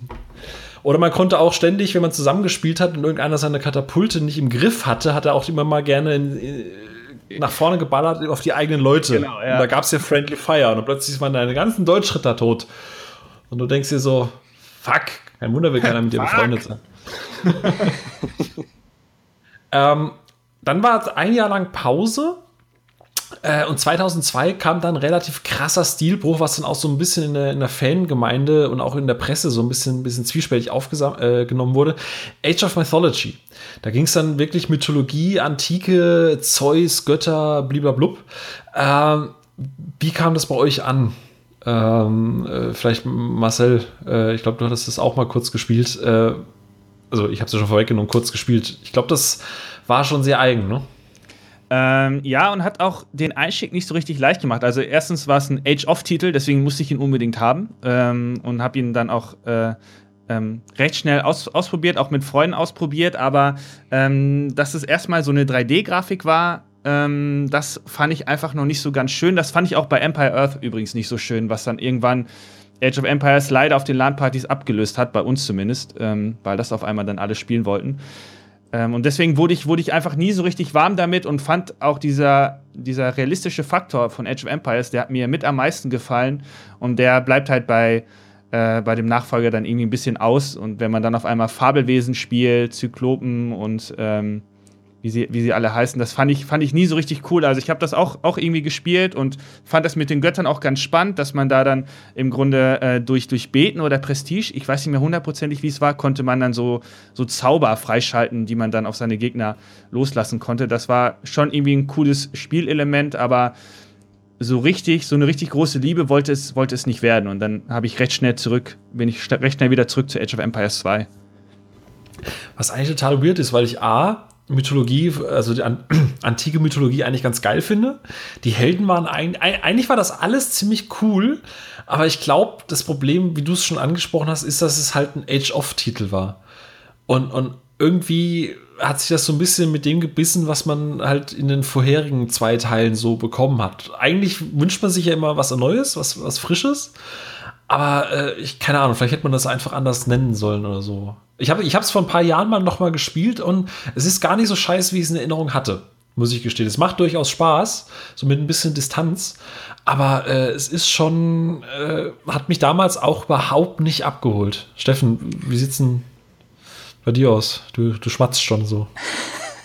Oder man konnte auch ständig, wenn man zusammengespielt hat und irgendeiner seine Katapulte nicht im Griff hatte, hat er auch immer mal gerne in, in, nach vorne geballert auf die eigenen Leute. Genau, ja. Und da gab es ja Friendly Fire und plötzlich waren deine ganzen Deutschritter tot. Und du denkst dir so, fuck, kein Wunder, will keiner mit dir befreundet sein. ähm, dann war ein Jahr lang Pause äh, und 2002 kam dann relativ krasser Stilbruch, was dann auch so ein bisschen in der, in der Fangemeinde und auch in der Presse so ein bisschen, bisschen zwiespältig aufgenommen äh, wurde. Age of Mythology. Da ging es dann wirklich Mythologie, Antike, Zeus, Götter, bliblablub. Ähm, wie kam das bei euch an? Ähm, äh, vielleicht Marcel, äh, ich glaube, du hattest das auch mal kurz gespielt. Äh, also ich habe es ja schon vorweggenommen, kurz gespielt. Ich glaube, das war schon sehr eigen, ne? Ähm, ja, und hat auch den Einstieg nicht so richtig leicht gemacht. Also erstens war es ein Age-of-Titel, deswegen musste ich ihn unbedingt haben ähm, und habe ihn dann auch äh, ähm, recht schnell aus ausprobiert, auch mit Freunden ausprobiert. Aber ähm, dass es erstmal so eine 3D-Grafik war, ähm, das fand ich einfach noch nicht so ganz schön. Das fand ich auch bei Empire Earth übrigens nicht so schön, was dann irgendwann Age of Empires leider auf den LAN-Partys abgelöst hat, bei uns zumindest, ähm, weil das auf einmal dann alle spielen wollten. Ähm, und deswegen wurde ich, wurde ich einfach nie so richtig warm damit und fand auch dieser, dieser realistische Faktor von Age of Empires, der hat mir mit am meisten gefallen und der bleibt halt bei, äh, bei dem Nachfolger dann irgendwie ein bisschen aus. Und wenn man dann auf einmal Fabelwesen spielt, Zyklopen und ähm, wie sie, wie sie alle heißen. Das fand ich, fand ich nie so richtig cool. Also ich habe das auch, auch irgendwie gespielt und fand das mit den Göttern auch ganz spannend, dass man da dann im Grunde äh, durch, durch Beten oder Prestige, ich weiß nicht mehr hundertprozentig, wie es war, konnte man dann so, so Zauber freischalten, die man dann auf seine Gegner loslassen konnte. Das war schon irgendwie ein cooles Spielelement, aber so richtig, so eine richtig große Liebe wollte es, wollte es nicht werden. Und dann habe ich recht schnell zurück, bin ich recht schnell wieder zurück zu Age of Empires 2. Was eigentlich total weird ist, weil ich A, Mythologie, also die an, antike Mythologie eigentlich ganz geil finde. Die Helden waren eigentlich, eigentlich war das alles ziemlich cool, aber ich glaube, das Problem, wie du es schon angesprochen hast, ist, dass es halt ein Age-of-Titel war. Und, und irgendwie hat sich das so ein bisschen mit dem gebissen, was man halt in den vorherigen zwei Teilen so bekommen hat. Eigentlich wünscht man sich ja immer was Neues, was, was Frisches. Aber äh, ich, keine Ahnung, vielleicht hätte man das einfach anders nennen sollen oder so. Ich habe es vor ein paar Jahren mal noch mal gespielt und es ist gar nicht so scheiße, wie ich es in Erinnerung hatte, muss ich gestehen. Es macht durchaus Spaß, so mit ein bisschen Distanz. Aber äh, es ist schon, äh, hat mich damals auch überhaupt nicht abgeholt. Steffen, wie sieht's denn bei dir aus? Du, du schmatzt schon so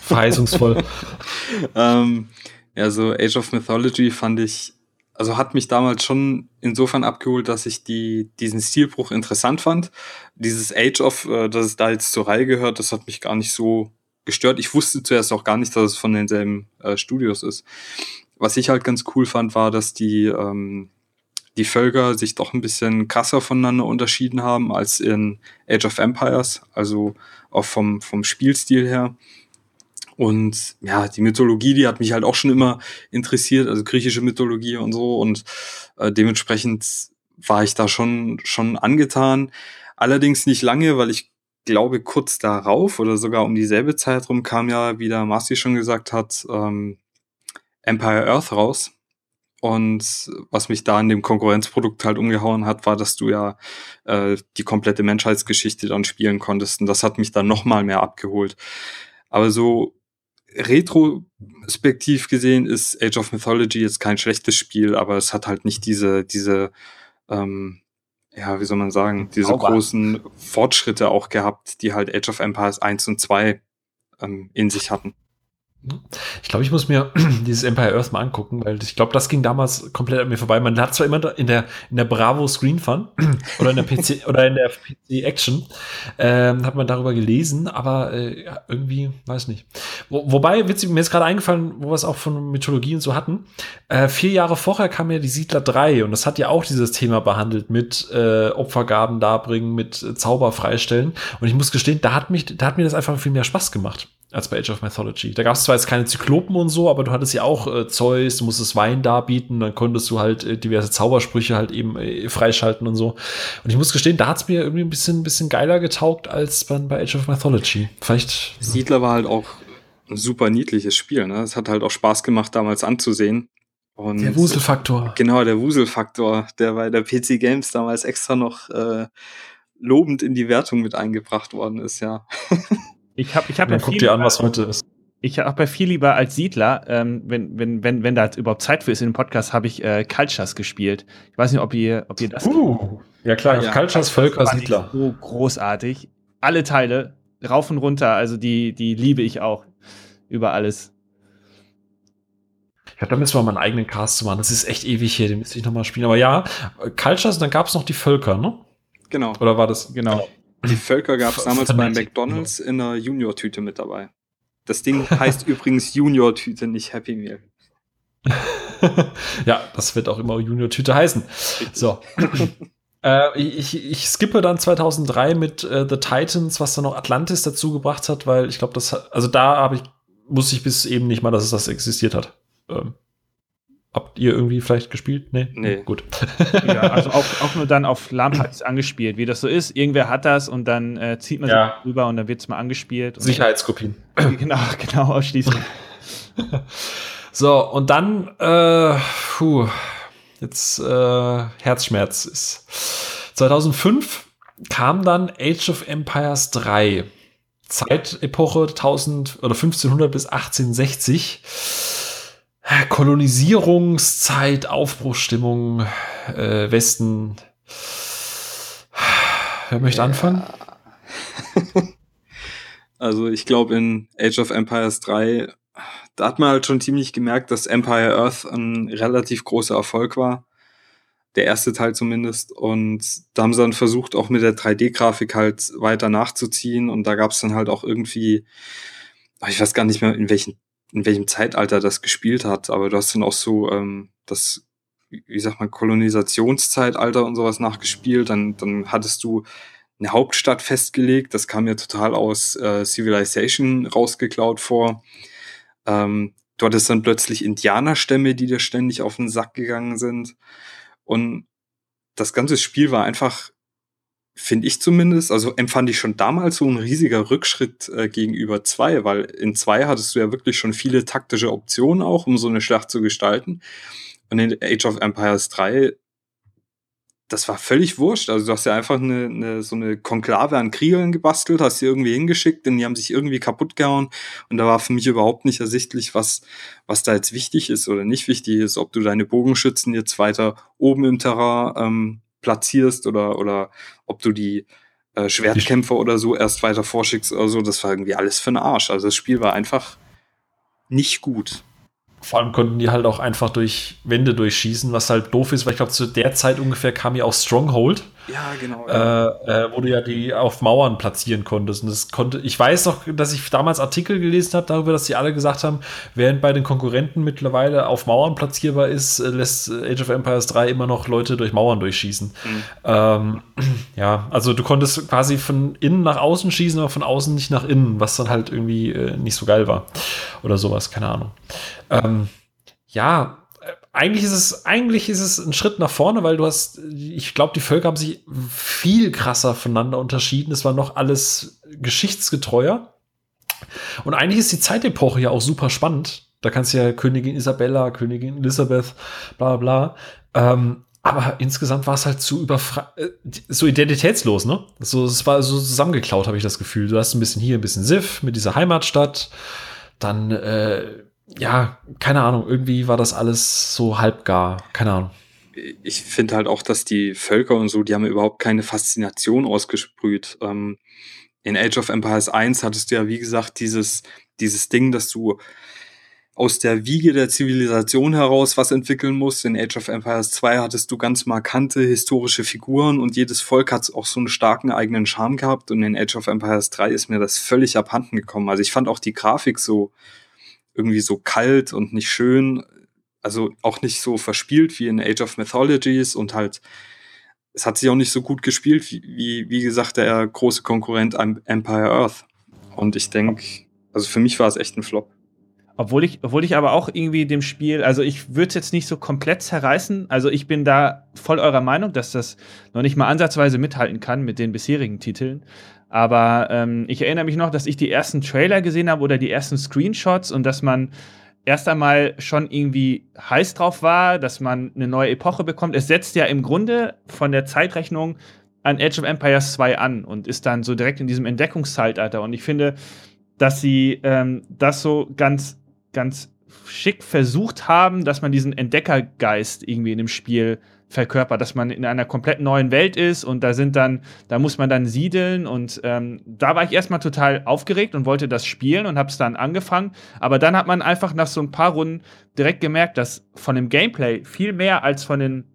verheißungsvoll. ähm, ja, so Age of Mythology fand ich also hat mich damals schon insofern abgeholt, dass ich die, diesen Stilbruch interessant fand. Dieses Age of, äh, dass es da jetzt zur Reihe gehört, das hat mich gar nicht so gestört. Ich wusste zuerst auch gar nicht, dass es von denselben äh, Studios ist. Was ich halt ganz cool fand, war, dass die, ähm, die Völker sich doch ein bisschen krasser voneinander unterschieden haben als in Age of Empires, also auch vom, vom Spielstil her. Und ja, die Mythologie, die hat mich halt auch schon immer interessiert, also griechische Mythologie und so. Und äh, dementsprechend war ich da schon, schon angetan. Allerdings nicht lange, weil ich glaube, kurz darauf oder sogar um dieselbe Zeit rum kam ja, wie der Marcy schon gesagt hat, ähm, Empire Earth raus. Und was mich da in dem Konkurrenzprodukt halt umgehauen hat, war, dass du ja äh, die komplette Menschheitsgeschichte dann spielen konntest. Und das hat mich dann nochmal mehr abgeholt. Aber so retrospektiv gesehen ist Age of Mythology jetzt kein schlechtes Spiel, aber es hat halt nicht diese, diese, ähm, ja, wie soll man sagen, diese Zauber. großen Fortschritte auch gehabt, die halt Age of Empires 1 und 2 ähm, in sich hatten. Ich glaube, ich muss mir dieses Empire Earth mal angucken, weil ich glaube, das ging damals komplett an mir vorbei. Man hat zwar immer in der, in der Bravo Screen Fun oder in der PC oder in der PC Action ähm, hat man darüber gelesen, aber äh, irgendwie, weiß nicht. Wo, wobei, witzig, mir ist gerade eingefallen, wo wir es auch von Mythologie und so hatten. Äh, vier Jahre vorher kam ja die Siedler 3 und das hat ja auch dieses Thema behandelt mit äh, Opfergaben darbringen, mit Zauber freistellen. Und ich muss gestehen, da hat mich, da hat mir das einfach viel mehr Spaß gemacht als bei Age of Mythology. Da gab es zwar jetzt keine Zyklopen und so, aber du hattest ja auch äh, Zeus, du musstest Wein darbieten, dann konntest du halt äh, diverse Zaubersprüche halt eben äh, freischalten und so. Und ich muss gestehen, da hat's mir irgendwie ein bisschen, bisschen geiler getaugt als bei, bei Age of Mythology. Vielleicht. Siedler war halt auch ein super niedliches Spiel. Ne? Es hat halt auch Spaß gemacht, damals anzusehen. Und der Wuselfaktor. Genau, der Wuselfaktor, der bei der PC Games damals extra noch äh, lobend in die Wertung mit eingebracht worden ist, ja. Ich habe ich hab ja guck dir an, was heute ist. Ich habe bei viel lieber als Siedler, ähm, wenn, wenn, wenn, wenn da überhaupt Zeit für ist in dem Podcast, habe ich äh, Cultures gespielt. Ich weiß nicht, ob ihr, ob ihr das. Uh, ja klar, ja, Cultures, Völker, Siedler. So großartig. Alle Teile, rauf und runter, also die, die liebe ich auch. Über alles. Ich glaube, da müssen wir mal einen eigenen Cast zu machen. Das ist echt ewig hier, den müsste ich nochmal spielen. Aber ja, Cultures, dann gab es noch die Völker, ne? Genau. Oder war das? Genau. Die Völker gab es damals bei McDonalds in einer Junior-Tüte mit dabei. Das Ding heißt übrigens Junior-Tüte, nicht Happy Meal. ja, das wird auch immer Junior-Tüte heißen. So. äh, ich, ich skippe dann 2003 mit äh, The Titans, was dann noch Atlantis dazu gebracht hat, weil ich glaube, das, also da habe ich, wusste ich bis eben nicht mal, dass es das existiert hat. Ähm, Habt ihr irgendwie vielleicht gespielt? Nee? Nee. Gut. Ja, also auch, auch nur dann auf LAN-Partys angespielt, wie das so ist. Irgendwer hat das und dann äh, zieht man ja. sich rüber und dann wird es mal angespielt. Sicherheitskopien. Genau, genau, ausschließlich. so, und dann, äh, puh, jetzt äh, Herzschmerz ist. 2005 kam dann Age of Empires 3. Zeitepoche 1000 oder 1500 bis 1860 Kolonisierungszeit, Aufbruchsstimmung, äh, Westen. Wer möchte ja. anfangen? also ich glaube in Age of Empires 3, da hat man halt schon ziemlich gemerkt, dass Empire Earth ein relativ großer Erfolg war. Der erste Teil zumindest. Und da haben sie dann versucht, auch mit der 3D-Grafik halt weiter nachzuziehen. Und da gab es dann halt auch irgendwie, ich weiß gar nicht mehr, in welchen in welchem Zeitalter das gespielt hat, aber du hast dann auch so ähm, das, wie sagt man, Kolonisationszeitalter und sowas nachgespielt, dann, dann hattest du eine Hauptstadt festgelegt, das kam mir total aus äh, Civilization rausgeklaut vor. Ähm, du hattest dann plötzlich Indianerstämme, die dir ständig auf den Sack gegangen sind. Und das ganze Spiel war einfach finde ich zumindest, also empfand ich schon damals so ein riesiger Rückschritt äh, gegenüber zwei, weil in zwei hattest du ja wirklich schon viele taktische Optionen auch, um so eine Schlacht zu gestalten. Und in Age of Empires 3, das war völlig wurscht. Also du hast ja einfach eine, eine, so eine Konklave an Kriegern gebastelt, hast sie irgendwie hingeschickt, denn die haben sich irgendwie kaputt gehauen. Und da war für mich überhaupt nicht ersichtlich, was, was da jetzt wichtig ist oder nicht wichtig ist, ob du deine Bogenschützen jetzt weiter oben im Terrain ähm, platzierst oder, oder ob du die äh, Schwertkämpfer oder so erst weiter vorschickst oder so, das war irgendwie alles für den Arsch. Also das Spiel war einfach nicht gut. Vor allem konnten die halt auch einfach durch Wände durchschießen, was halt doof ist, weil ich glaube, zu der Zeit ungefähr kam ja auch Stronghold. Ja, genau. Ja. Äh, äh, wo du ja die auf Mauern platzieren konntest. Und das konnte, ich weiß noch, dass ich damals Artikel gelesen habe darüber, dass sie alle gesagt haben, während bei den Konkurrenten mittlerweile auf Mauern platzierbar ist, äh, lässt Age of Empires 3 immer noch Leute durch Mauern durchschießen. Mhm. Ähm, ja, also du konntest quasi von innen nach außen schießen, aber von außen nicht nach innen, was dann halt irgendwie äh, nicht so geil war. Oder sowas, keine Ahnung. Ähm, ja, eigentlich ist es, eigentlich ist es ein Schritt nach vorne, weil du hast, ich glaube, die Völker haben sich viel krasser voneinander unterschieden. Es war noch alles geschichtsgetreuer. Und eigentlich ist die Zeitepoche ja auch super spannend. Da kannst du ja Königin Isabella, Königin Elisabeth, bla bla. Ähm, aber insgesamt war es halt zu überfra äh, so identitätslos, ne? So, es war so zusammengeklaut, habe ich das Gefühl. Du hast ein bisschen hier, ein bisschen Sif mit dieser Heimatstadt. Dann äh, ja, keine Ahnung, irgendwie war das alles so halbgar, keine Ahnung. Ich finde halt auch, dass die Völker und so, die haben überhaupt keine Faszination ausgesprüht. Ähm, in Age of Empires 1 hattest du ja, wie gesagt, dieses, dieses Ding, dass du aus der Wiege der Zivilisation heraus was entwickeln musst. In Age of Empires 2 hattest du ganz markante historische Figuren und jedes Volk hat auch so einen starken eigenen Charme gehabt. Und in Age of Empires 3 ist mir das völlig abhanden gekommen. Also ich fand auch die Grafik so irgendwie so kalt und nicht schön. Also auch nicht so verspielt wie in Age of Mythologies und halt es hat sich auch nicht so gut gespielt, wie, wie gesagt, der große Konkurrent Empire Earth. Und ich denke, also für mich war es echt ein Flop. Obwohl ich, obwohl ich aber auch irgendwie dem Spiel, also ich würde es jetzt nicht so komplett zerreißen. Also ich bin da voll eurer Meinung, dass das noch nicht mal ansatzweise mithalten kann mit den bisherigen Titeln. Aber ähm, ich erinnere mich noch, dass ich die ersten Trailer gesehen habe oder die ersten Screenshots und dass man erst einmal schon irgendwie heiß drauf war, dass man eine neue Epoche bekommt. Es setzt ja im Grunde von der Zeitrechnung an Age of Empires 2 an und ist dann so direkt in diesem Entdeckungszeitalter. Und ich finde, dass sie ähm, das so ganz, ganz schick versucht haben, dass man diesen Entdeckergeist irgendwie in dem Spiel verkörpert, dass man in einer komplett neuen Welt ist und da sind dann, da muss man dann siedeln und ähm, da war ich erstmal total aufgeregt und wollte das spielen und habe es dann angefangen, aber dann hat man einfach nach so ein paar Runden direkt gemerkt, dass von dem Gameplay viel mehr als von den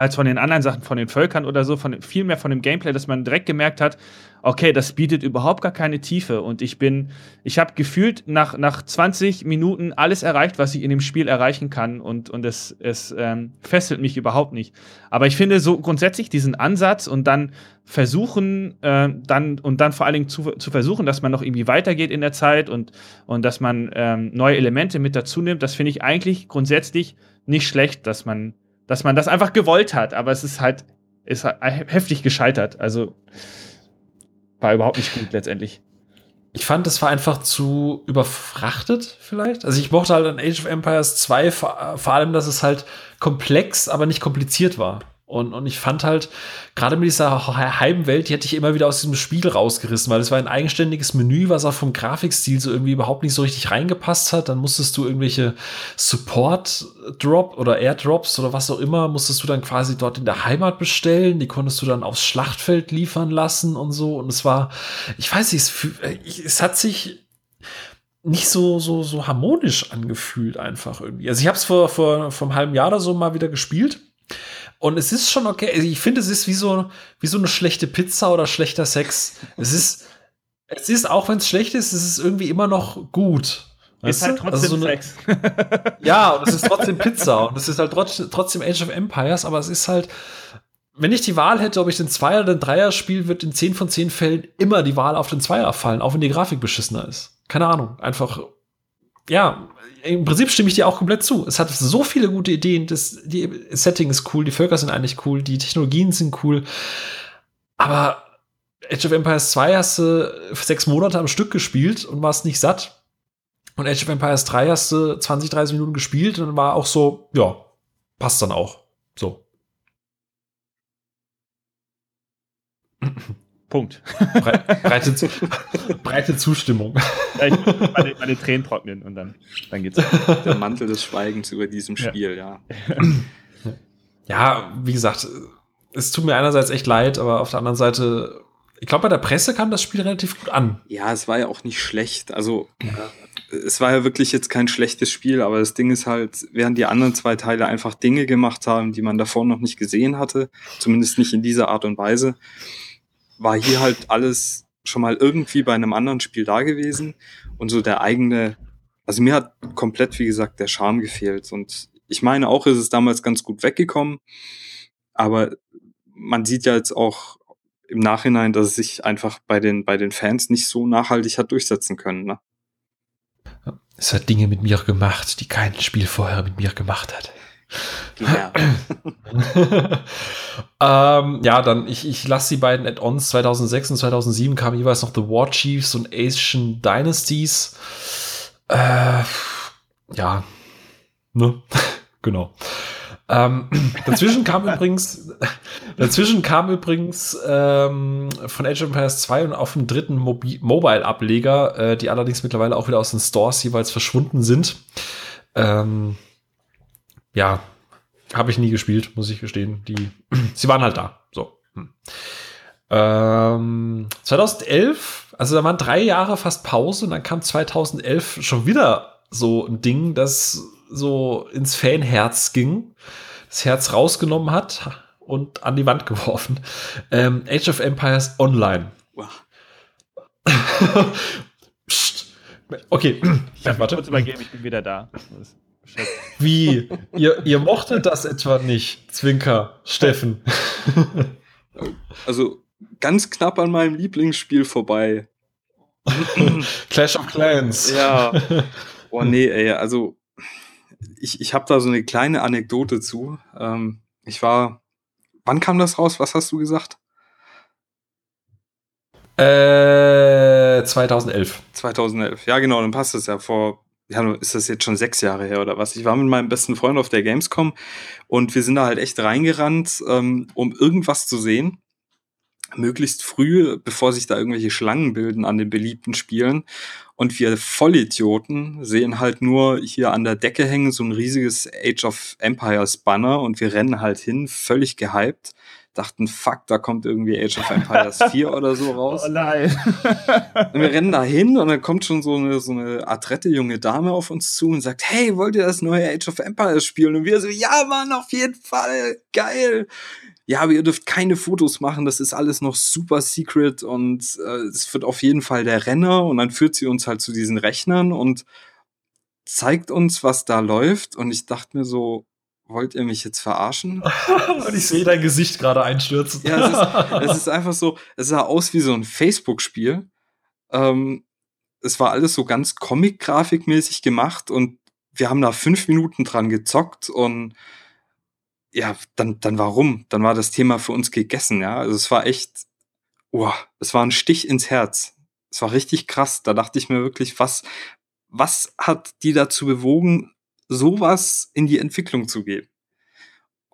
als von den anderen Sachen, von den Völkern oder so, von, viel mehr von dem Gameplay, dass man direkt gemerkt hat, okay, das bietet überhaupt gar keine Tiefe. Und ich bin, ich habe gefühlt nach, nach 20 Minuten alles erreicht, was ich in dem Spiel erreichen kann. Und, und es, es ähm, fesselt mich überhaupt nicht. Aber ich finde so grundsätzlich diesen Ansatz und dann versuchen, äh, dann und dann vor allen Dingen zu, zu versuchen, dass man noch irgendwie weitergeht in der Zeit und, und dass man ähm, neue Elemente mit dazu nimmt, das finde ich eigentlich grundsätzlich nicht schlecht, dass man dass man das einfach gewollt hat, aber es ist halt ist halt heftig gescheitert. Also war überhaupt nicht gut letztendlich. Ich fand, es war einfach zu überfrachtet, vielleicht. Also ich mochte halt an Age of Empires 2 vor, vor allem, dass es halt komplex, aber nicht kompliziert war. Und, und ich fand halt, gerade mit dieser Heimwelt, die hätte ich immer wieder aus diesem Spiel rausgerissen, weil es war ein eigenständiges Menü, was auch vom Grafikstil so irgendwie überhaupt nicht so richtig reingepasst hat. Dann musstest du irgendwelche Support-Drop oder Airdrops oder was auch immer, musstest du dann quasi dort in der Heimat bestellen. Die konntest du dann aufs Schlachtfeld liefern lassen und so. Und es war, ich weiß nicht, es, es hat sich nicht so, so, so harmonisch angefühlt einfach irgendwie. Also ich habe es vor, vor, vor einem halben Jahr oder so mal wieder gespielt und es ist schon okay. Also ich finde, es ist wie so, wie so eine schlechte Pizza oder schlechter Sex. Es ist, es ist, auch wenn es schlecht ist, es ist irgendwie immer noch gut. Ist halt trotzdem also so eine, Sex. ja, und es ist trotzdem Pizza. Und es ist halt trotzdem Age of Empires, aber es ist halt, wenn ich die Wahl hätte, ob ich den Zweier oder den Dreier spiele, wird in 10 von 10 Fällen immer die Wahl auf den Zweier fallen, auch wenn die Grafik beschissener ist. Keine Ahnung. Einfach, ja, im Prinzip stimme ich dir auch komplett zu. Es hat so viele gute Ideen. Das die Setting ist cool, die Völker sind eigentlich cool, die Technologien sind cool. Aber Age of Empires 2 hast du sechs Monate am Stück gespielt und warst nicht satt. Und Age of Empires 3 hast du 20, 30 Minuten gespielt und war auch so, ja, passt dann auch. So. Punkt. breite, breite Zustimmung. Ja, ich muss meine, meine, Tränen trocknen und dann, dann geht's. Der Mantel des Schweigens über diesem Spiel, ja. ja. Ja, wie gesagt, es tut mir einerseits echt leid, aber auf der anderen Seite, ich glaube, bei der Presse kam das Spiel relativ gut an. Ja, es war ja auch nicht schlecht. Also, äh, es war ja wirklich jetzt kein schlechtes Spiel, aber das Ding ist halt, während die anderen zwei Teile einfach Dinge gemacht haben, die man davor noch nicht gesehen hatte, zumindest nicht in dieser Art und Weise, war hier halt alles schon mal irgendwie bei einem anderen Spiel da gewesen und so der eigene, also mir hat komplett, wie gesagt, der Charme gefehlt und ich meine auch, ist es damals ganz gut weggekommen, aber man sieht ja jetzt auch im Nachhinein, dass es sich einfach bei den, bei den Fans nicht so nachhaltig hat durchsetzen können. Ne? Es hat Dinge mit mir gemacht, die kein Spiel vorher mit mir gemacht hat. Ja. ähm, ja, dann, ich, ich lasse die beiden Add-ons 2006 und 2007 kamen jeweils noch The War Chiefs und Asian Dynasties. Äh, ja, ne? genau. Ähm, dazwischen kam übrigens, dazwischen kam übrigens ähm, von Age of Empires 2 und auf dem dritten Mobile-Ableger, äh, die allerdings mittlerweile auch wieder aus den Stores jeweils verschwunden sind. Ähm, ja, habe ich nie gespielt, muss ich gestehen. Die, sie waren halt da. So. Hm. Ähm, ähm, 2011, also da waren drei Jahre fast Pause und dann kam 2011 schon wieder so ein Ding, das so ins Fanherz ging, das Herz rausgenommen hat und an die Wand geworfen. Ähm, Age of Empires Online. Wow. okay, ich habe kurz übergeben, ich bin wieder da. Wie? ihr, ihr mochtet das etwa nicht, Zwinker, Steffen? Also ganz knapp an meinem Lieblingsspiel vorbei. Clash of Clans. Ja. Oh nee, ey, also ich, ich habe da so eine kleine Anekdote zu. Ähm, ich war, wann kam das raus? Was hast du gesagt? Äh, 2011. 2011, ja genau, dann passt es ja vor ja, ist das jetzt schon sechs Jahre her oder was? Ich war mit meinem besten Freund auf der Gamescom und wir sind da halt echt reingerannt, ähm, um irgendwas zu sehen. Möglichst früh, bevor sich da irgendwelche Schlangen bilden an den beliebten Spielen. Und wir Vollidioten sehen halt nur hier an der Decke hängen so ein riesiges Age of Empires Banner und wir rennen halt hin, völlig gehypt dachten, fuck, da kommt irgendwie Age of Empires 4 oder so raus. Oh nein. und wir rennen da hin und dann kommt schon so eine, so eine adrette junge Dame auf uns zu und sagt, hey, wollt ihr das neue Age of Empires spielen? Und wir so, ja, Mann, auf jeden Fall, geil. Ja, aber ihr dürft keine Fotos machen, das ist alles noch super secret und äh, es wird auf jeden Fall der Renner und dann führt sie uns halt zu diesen Rechnern und zeigt uns, was da läuft und ich dachte mir so, wollt ihr mich jetzt verarschen? Und ich sehe dein Gesicht gerade einstürzen. ja, es ist, es ist, einfach so, es sah aus wie so ein Facebook-Spiel. Ähm, es war alles so ganz Comic-Grafikmäßig gemacht und wir haben da fünf Minuten dran gezockt und ja, dann, dann warum? Dann war das Thema für uns gegessen, ja. Also es war echt, oh, es war ein Stich ins Herz. Es war richtig krass. Da dachte ich mir wirklich, was, was hat die dazu bewogen, sowas in die Entwicklung zu geben.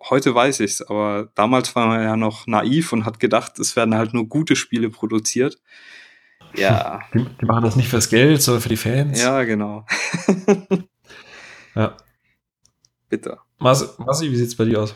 Heute weiß ich's, aber damals war man ja noch naiv und hat gedacht, es werden halt nur gute Spiele produziert. Ja. Die, die machen das nicht fürs Geld, sondern für die Fans. Ja, genau. ja. Bitte. Massi, wie sieht's bei dir aus?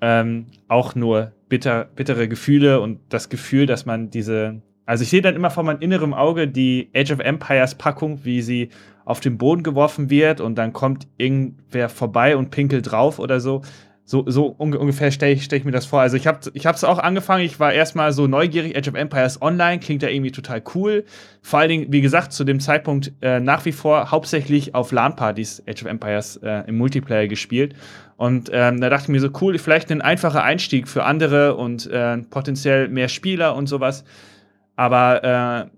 Ähm, auch nur bitter, bittere Gefühle und das Gefühl, dass man diese. Also ich sehe dann immer vor meinem inneren Auge die Age of Empires Packung, wie sie auf den Boden geworfen wird und dann kommt irgendwer vorbei und pinkelt drauf oder so. So, so ungefähr stelle ich, stell ich mir das vor. Also ich habe es auch angefangen, ich war erstmal so neugierig, Age of Empires Online, klingt ja irgendwie total cool. Vor allen Dingen, wie gesagt, zu dem Zeitpunkt äh, nach wie vor hauptsächlich auf LAN-Partys Age of Empires äh, im Multiplayer gespielt. Und ähm, da dachte ich mir so, cool, vielleicht ein einfacher Einstieg für andere und äh, potenziell mehr Spieler und sowas. Aber äh,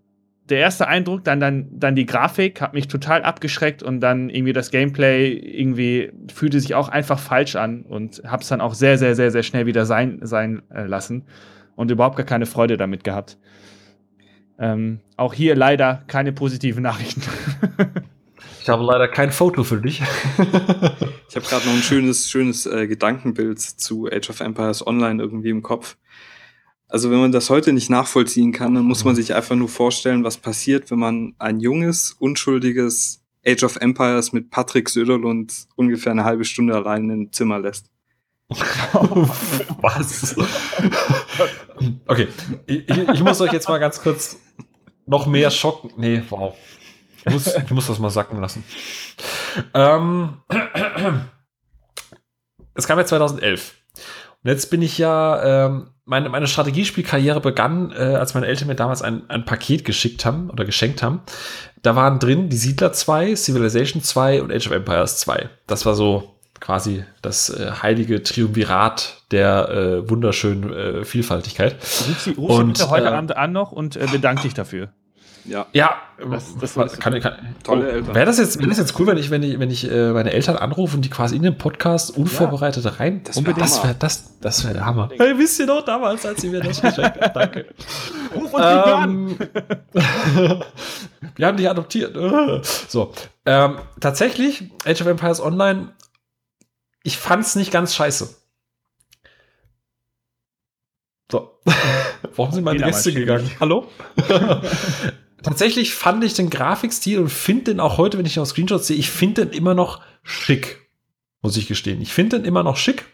der erste Eindruck, dann, dann, dann die Grafik hat mich total abgeschreckt und dann irgendwie das Gameplay irgendwie fühlte sich auch einfach falsch an und hab's dann auch sehr, sehr, sehr, sehr schnell wieder sein, sein äh, lassen und überhaupt gar keine Freude damit gehabt. Ähm, auch hier leider keine positiven Nachrichten. ich habe leider kein Foto für dich. ich habe gerade noch ein schönes, schönes äh, Gedankenbild zu Age of Empires Online irgendwie im Kopf. Also wenn man das heute nicht nachvollziehen kann, dann muss man sich einfach nur vorstellen, was passiert, wenn man ein junges, unschuldiges Age of Empires mit Patrick Söderlund ungefähr eine halbe Stunde allein im Zimmer lässt. was? okay, ich, ich, muss euch jetzt mal ganz kurz noch mehr schocken. Nee, wow. Ich muss, ich muss das mal sacken lassen. Ähm, es kam ja 2011. Und jetzt bin ich ja ähm, meine, meine Strategiespielkarriere begann, äh, als meine Eltern mir damals ein, ein Paket geschickt haben oder geschenkt haben. Da waren drin die Siedler 2, Civilization 2 und Age of Empires 2. Das war so quasi das äh, heilige Triumvirat der äh, wunderschönen äh, Vielfaltigkeit. Ruf sie, ruf und, bitte heute äh, Abend an noch und äh, bedank dich dafür. Ja. Ja, das, das war, kann, kann, tolle oh, Eltern. Wäre das jetzt, wäre das jetzt cool, wenn ich, wenn ich, wenn ich äh, meine Eltern anrufe und die quasi in den Podcast unvorbereitet ja, rein? Das wäre das wäre das, das wär der Hammer. Hey, wisst ihr noch damals, als sie mir das geschenkt haben? Danke. Ruf uns ähm, an. Wir haben dich adoptiert. so. Ähm, tatsächlich, Age of Empires Online, ich fand's nicht ganz scheiße. So. Warum sind meine Gäste gegangen? Hallo? Tatsächlich fand ich den Grafikstil und finde den auch heute, wenn ich noch Screenshots sehe, ich finde den immer noch schick, muss ich gestehen. Ich finde den immer noch schick.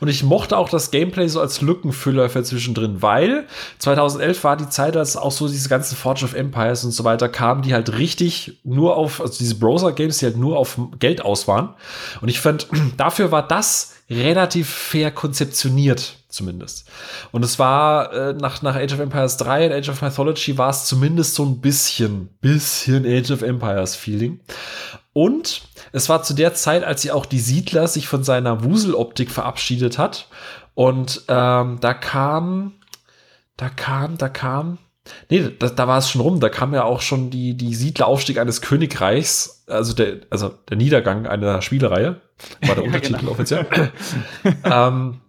Und ich mochte auch das Gameplay so als Lückenfüller für zwischendrin, weil 2011 war die Zeit, als auch so diese ganzen Forge of Empires und so weiter kamen, die halt richtig nur auf, also diese Browser-Games, die halt nur auf Geld aus waren. Und ich fand, dafür war das relativ fair konzeptioniert, zumindest. Und es war äh, nach, nach Age of Empires 3 und Age of Mythology war es zumindest so ein bisschen, bisschen Age of Empires Feeling. Und es war zu der Zeit, als sie auch die Siedler sich von seiner Wuseloptik verabschiedet hat. Und ähm, da kam, da kam, da kam, Nee, da, da war es schon rum. Da kam ja auch schon die, die Siedleraufstieg eines Königreichs, also der, also der Niedergang einer Spielereihe. War der Untertitel ja, genau. offiziell. ähm,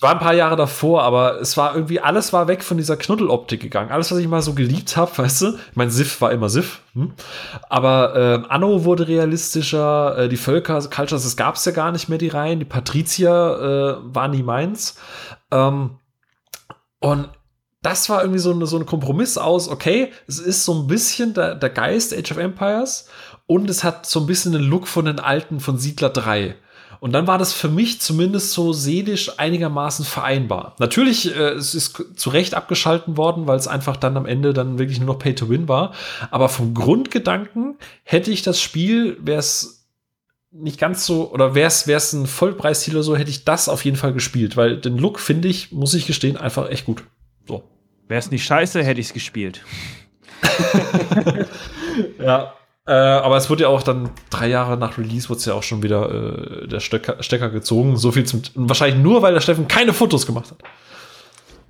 war ein paar Jahre davor, aber es war irgendwie, alles war weg von dieser Knuddeloptik gegangen. Alles, was ich mal so geliebt habe, weißt du? Ich meine, Sif war immer Sif. Hm? Aber äh, Anno wurde realistischer, äh, die Völker, Cultures, das gab es ja gar nicht mehr, die Reihen. Die Patrizier äh, war nie meins. Ähm, und das war irgendwie so, eine, so ein Kompromiss aus, okay, es ist so ein bisschen der, der Geist Age of Empires und es hat so ein bisschen den Look von den alten von Siedler 3. Und dann war das für mich zumindest so seelisch einigermaßen vereinbar. Natürlich, äh, es ist zu Recht abgeschalten worden, weil es einfach dann am Ende dann wirklich nur noch Pay to Win war. Aber vom Grundgedanken hätte ich das Spiel, wäre es nicht ganz so, oder wäre es ein Vollpreistitel oder so, hätte ich das auf jeden Fall gespielt, weil den Look finde ich, muss ich gestehen, einfach echt gut. So. Wäre es nicht scheiße, hätte ich es gespielt. ja, äh, aber es wurde ja auch dann drei Jahre nach Release wurde es ja auch schon wieder äh, der Stecker, Stecker, gezogen. So viel zum wahrscheinlich nur, weil der Steffen keine Fotos gemacht hat.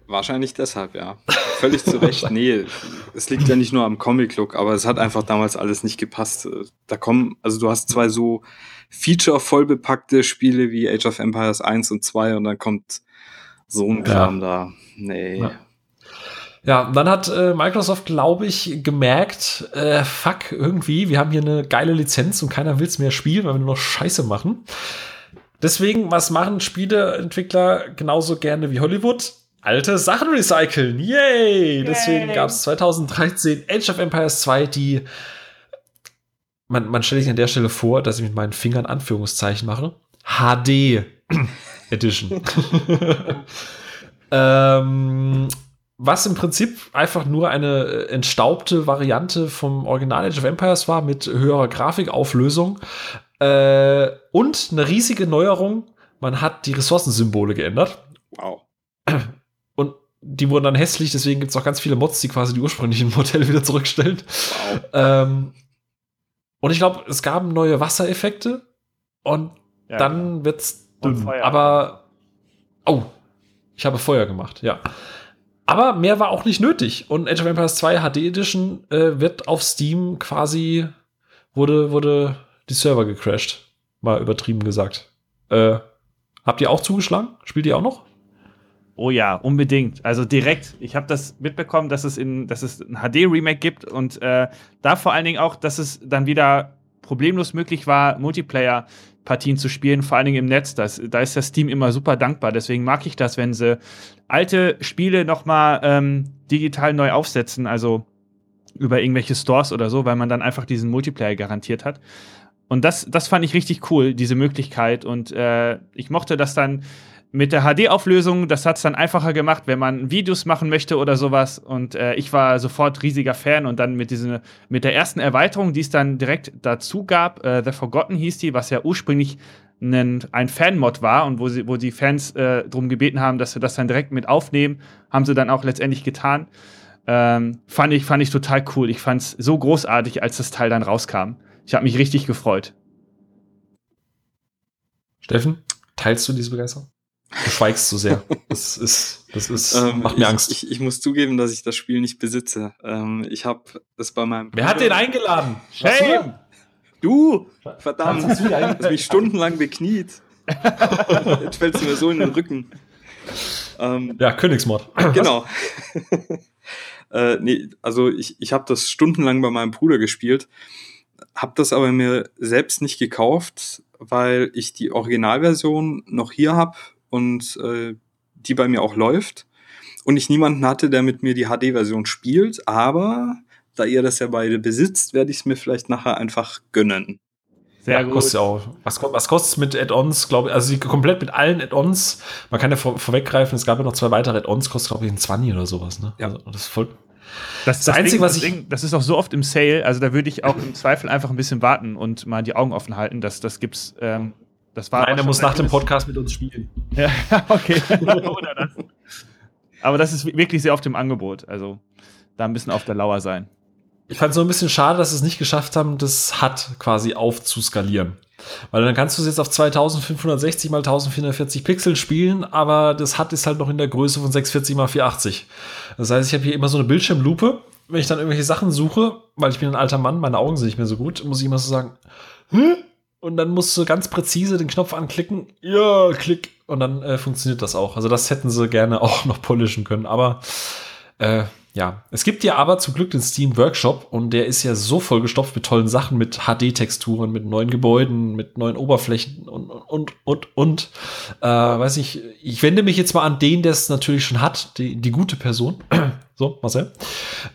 Wahrscheinlich deshalb, ja. Völlig zu Recht. nee, es liegt ja nicht nur am Comic-Look, aber es hat einfach damals alles nicht gepasst. Da kommen, also du hast zwei so Feature-vollbepackte Spiele wie Age of Empires 1 und 2 und dann kommt so ein Kram ja. da. Nee. Ja. Ja, dann hat äh, Microsoft, glaube ich, gemerkt, äh, fuck, irgendwie, wir haben hier eine geile Lizenz und keiner will es mehr spielen, weil wir nur noch Scheiße machen. Deswegen, was machen Spieleentwickler genauso gerne wie Hollywood? Alte Sachen recyceln. Yay! Yay. Deswegen gab es 2013 Age of Empires 2, die man, man stelle sich an der Stelle vor, dass ich mit meinen Fingern Anführungszeichen mache. HD Edition. ähm, was im Prinzip einfach nur eine äh, entstaubte Variante vom Original Age of Empires war mit höherer Grafikauflösung äh, und eine riesige Neuerung. Man hat die Ressourcensymbole geändert. Wow. Und die wurden dann hässlich, deswegen gibt es auch ganz viele Mods, die quasi die ursprünglichen Modelle wieder zurückstellen. Wow. Ähm, und ich glaube, es gab neue Wassereffekte und ja, dann genau. es dünn. Aber oh, ich habe Feuer gemacht, ja. Aber mehr war auch nicht nötig. Und Age of Empires 2 HD Edition äh, wird auf Steam quasi, wurde, wurde die Server gecrashed. Mal übertrieben gesagt. Äh, habt ihr auch zugeschlagen? Spielt ihr auch noch? Oh ja, unbedingt. Also direkt. Ich habe das mitbekommen, dass es, in, dass es ein HD-Remake gibt und äh, da vor allen Dingen auch, dass es dann wieder problemlos möglich war, Multiplayer Partien zu spielen, vor allen Dingen im Netz. Das, da ist das Steam immer super dankbar. Deswegen mag ich das, wenn sie alte Spiele nochmal ähm, digital neu aufsetzen, also über irgendwelche Stores oder so, weil man dann einfach diesen Multiplayer garantiert hat. Und das, das fand ich richtig cool, diese Möglichkeit. Und äh, ich mochte das dann mit der HD-Auflösung, das hat es dann einfacher gemacht, wenn man Videos machen möchte oder sowas. Und äh, ich war sofort riesiger Fan. Und dann mit, diese, mit der ersten Erweiterung, die es dann direkt dazu gab, äh, The Forgotten hieß die, was ja ursprünglich ein, ein Fan-Mod war und wo, sie, wo die Fans äh, darum gebeten haben, dass wir das dann direkt mit aufnehmen, haben sie dann auch letztendlich getan. Ähm, fand, ich, fand ich total cool. Ich fand es so großartig, als das Teil dann rauskam. Ich habe mich richtig gefreut. Steffen, teilst du diese Begeisterung? Du schweigst zu sehr. Das ist, das ist, ähm, macht mir ich, Angst. Ich, ich, muss zugeben, dass ich das Spiel nicht besitze. Ähm, ich habe es bei meinem. Wer hat den eingeladen? Shame! Du! Verdammt! Hast du hast mich stundenlang bekniet. Jetzt fällst du mir so in den Rücken. Ähm, ja, Königsmord. Genau. äh, nee, also ich, ich habe das stundenlang bei meinem Bruder gespielt, habe das aber mir selbst nicht gekauft, weil ich die Originalversion noch hier habe und äh, die bei mir auch läuft und ich niemanden hatte, der mit mir die HD-Version spielt, aber da ihr das ja beide besitzt, werde ich es mir vielleicht nachher einfach gönnen. Sehr ja, gut. Kostet ja auch. Was, was kostet es mit Add-ons, glaube ich? Also komplett mit allen Add-ons. Man kann ja vor, vorweggreifen, es gab ja noch zwei weitere Add-ons, kostet, glaube ich, ein 20 oder sowas. Ne? Ja. Also, das ist voll. Das, das, das Einzige, Ding, was ich. Ding, das ist auch so oft im Sale, also da würde ich auch im Zweifel einfach ein bisschen warten und mal die Augen offen halten. Das, das gibt's. Ähm, das war Nein, muss nach dem Podcast mit uns spielen. ja, okay. Aber das ist wirklich sehr oft im Angebot. Also da ein bisschen auf der Lauer sein. Ich fand es so ein bisschen schade, dass sie es nicht geschafft haben, das HUD quasi aufzuskalieren. Weil dann kannst du es jetzt auf 2560 mal 1440 Pixel spielen, aber das HUD ist halt noch in der Größe von 640 mal 480. Das heißt, ich habe hier immer so eine Bildschirmlupe. Wenn ich dann irgendwelche Sachen suche, weil ich bin ein alter Mann, meine Augen sind nicht mehr so gut, muss ich immer so sagen, Hä? Und dann musst du ganz präzise den Knopf anklicken, ja, klick, und dann äh, funktioniert das auch. Also das hätten sie gerne auch noch polischen können, aber äh, ja, es gibt ja aber zum Glück den Steam Workshop und der ist ja so vollgestopft mit tollen Sachen, mit HD-Texturen, mit neuen Gebäuden, mit neuen Oberflächen und, und, und, und. Äh, weiß ich, ich wende mich jetzt mal an den, der es natürlich schon hat, die, die gute Person. so, Marcel.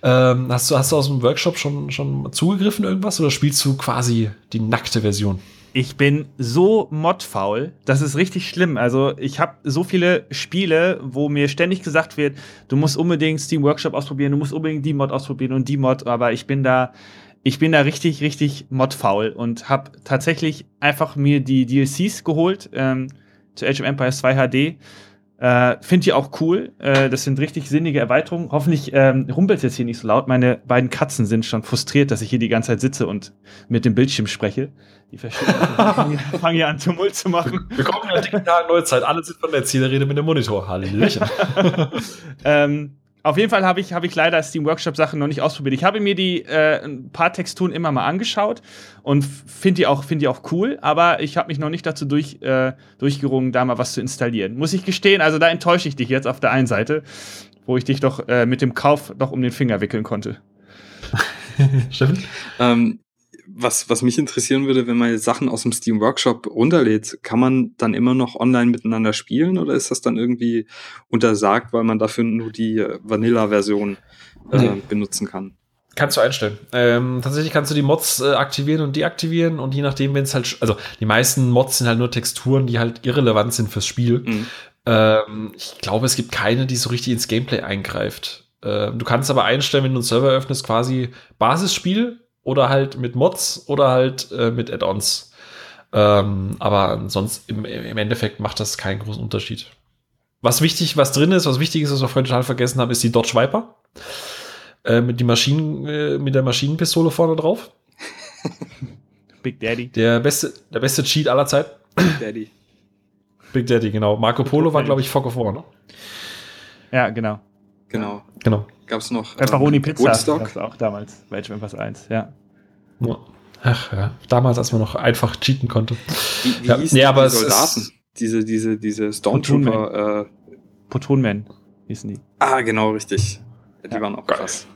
Ähm, hast, du, hast du aus dem Workshop schon, schon zugegriffen irgendwas oder spielst du quasi die nackte Version? Ich bin so modfaul, das ist richtig schlimm. Also ich habe so viele Spiele, wo mir ständig gesagt wird, du musst unbedingt Steam Workshop ausprobieren, du musst unbedingt die Mod ausprobieren und die Mod, aber ich bin da, ich bin da richtig, richtig modfaul und habe tatsächlich einfach mir die DLCs geholt ähm, zu Age of Empires 2 HD äh, Finde ich auch cool. Äh, das sind richtig sinnige Erweiterungen. Hoffentlich ähm, rumpelt es jetzt hier nicht so laut. Meine beiden Katzen sind schon frustriert, dass ich hier die ganze Zeit sitze und mit dem Bildschirm spreche. Die fangen hier an, Tumult zu machen. Wir kommen in der digitalen Neuzeit. Alle sind von der Zielrede mit dem Monitor. Halleluja. ähm, auf jeden Fall habe ich, hab ich leider Steam Workshop Sachen noch nicht ausprobiert. Ich habe mir die äh, ein paar Texturen immer mal angeschaut und finde die, auch, find die auch cool, aber ich habe mich noch nicht dazu durch, äh, durchgerungen, da mal was zu installieren. Muss ich gestehen, also da enttäusche ich dich jetzt auf der einen Seite, wo ich dich doch äh, mit dem Kauf doch um den Finger wickeln konnte. Stimmt. Ähm, was, was mich interessieren würde, wenn man Sachen aus dem Steam Workshop runterlädt, kann man dann immer noch online miteinander spielen oder ist das dann irgendwie untersagt, weil man dafür nur die äh, Vanilla-Version äh, nee. benutzen kann? Kannst du einstellen. Ähm, tatsächlich kannst du die Mods äh, aktivieren und deaktivieren und je nachdem, wenn es halt, also die meisten Mods sind halt nur Texturen, die halt irrelevant sind fürs Spiel. Mhm. Ähm, ich glaube, es gibt keine, die so richtig ins Gameplay eingreift. Ähm, du kannst aber einstellen, wenn du einen Server öffnest, quasi Basisspiel oder halt mit Mods oder halt äh, mit Add-ons. Ähm, aber sonst im, im Endeffekt macht das keinen großen Unterschied. Was wichtig, was drin ist, was wichtig ist, was wir vorhin total vergessen haben, ist die Dodge Viper. Äh, mit, die Maschinen, äh, mit der Maschinenpistole vorne drauf. Big Daddy. Der beste, der beste Cheat aller Zeiten. Big Daddy. Big Daddy, genau. Marco Polo war, glaube ich, Fog of War, ne? Ja, genau. Genau. Genau. Gab es noch. Pepperoni ähm, Pizza. Woodstock. auch damals bei Age of 1, ja. Ach ja, damals, als man noch einfach cheaten konnte. Wie, wie ja, hießen nee, aber die Soldaten? diese, diese, diese Stormtrooper. Äh, Protonman hießen die. Ah, genau, richtig. Ja, die ja. waren auch krass.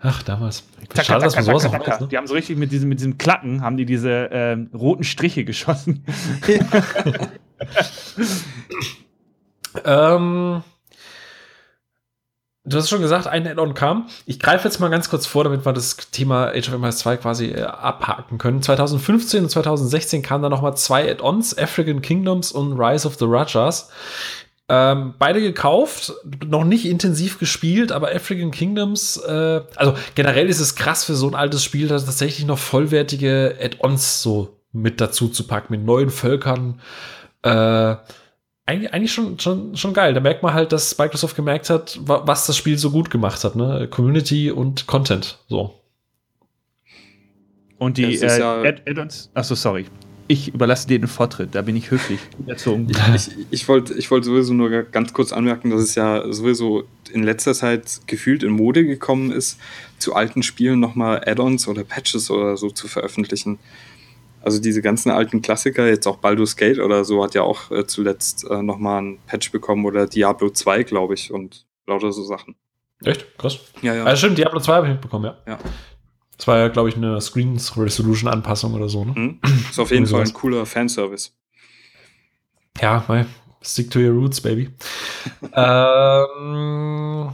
Ach, damals. Schade, dass man sowas auch weiß, ne? Die haben so richtig mit diesem, mit diesem Klacken, haben die diese ähm, roten Striche geschossen. ähm, Du hast schon gesagt, ein Add-on kam. Ich greife jetzt mal ganz kurz vor, damit wir das Thema Age of Empires 2 quasi äh, abhaken können. 2015 und 2016 kamen da nochmal zwei Add-ons, African Kingdoms und Rise of the Rajas. Ähm, beide gekauft, noch nicht intensiv gespielt, aber African Kingdoms, äh, also generell ist es krass für so ein altes Spiel, da tatsächlich noch vollwertige Add-ons so mit dazu zu packen, mit neuen Völkern. Äh, eigentlich, eigentlich schon, schon, schon geil. Da merkt man halt, dass Microsoft gemerkt hat, was das Spiel so gut gemacht hat. Ne? Community und Content. So. Und die äh, ja Add-ons. Achso, sorry. Ich überlasse dir den Vortritt, da bin ich höflich erzogen. ich ich wollte ich wollt sowieso nur ganz kurz anmerken, dass es ja sowieso in letzter Zeit gefühlt in Mode gekommen ist, zu alten Spielen nochmal Add-ons oder Patches oder so zu veröffentlichen. Also diese ganzen alten Klassiker, jetzt auch Baldur's Gate oder so, hat ja auch äh, zuletzt äh, nochmal ein Patch bekommen oder Diablo 2, glaube ich, und lauter so Sachen. Echt? Krass. Ja, ja. Also stimmt, Diablo 2 habe ich mitbekommen, ja. Ja. Das war ja, glaube ich, eine Screens Resolution Anpassung oder so, ne? Mhm. Ist auf jeden Fall ein cooler Fanservice. Ja, weil stick to your roots, baby. ähm,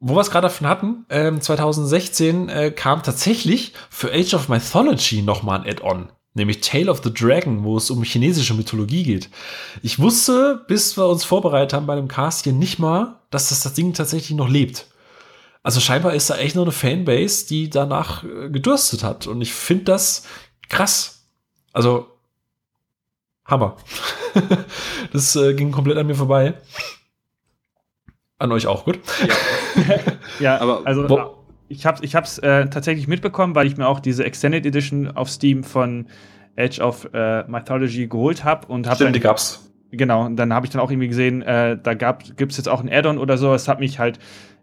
wo wir es gerade davon hatten, ähm, 2016 äh, kam tatsächlich für Age of Mythology nochmal ein Add-on. Nämlich Tale of the Dragon, wo es um chinesische Mythologie geht. Ich wusste, bis wir uns vorbereitet haben bei dem Cast hier nicht mal, dass das, das Ding tatsächlich noch lebt. Also scheinbar ist da echt noch eine Fanbase, die danach äh, gedürstet hat. Und ich finde das krass. Also, Hammer. das äh, ging komplett an mir vorbei. An euch auch, gut? Ja, ja aber also wo, ich habe es ich hab's, äh, tatsächlich mitbekommen, weil ich mir auch diese Extended Edition auf Steam von Edge of äh, Mythology geholt habe und habe Stimmt, die gab's. Genau, und dann habe ich dann auch irgendwie gesehen, äh, da gibt es jetzt auch ein Add-on oder so. Es hat mich halt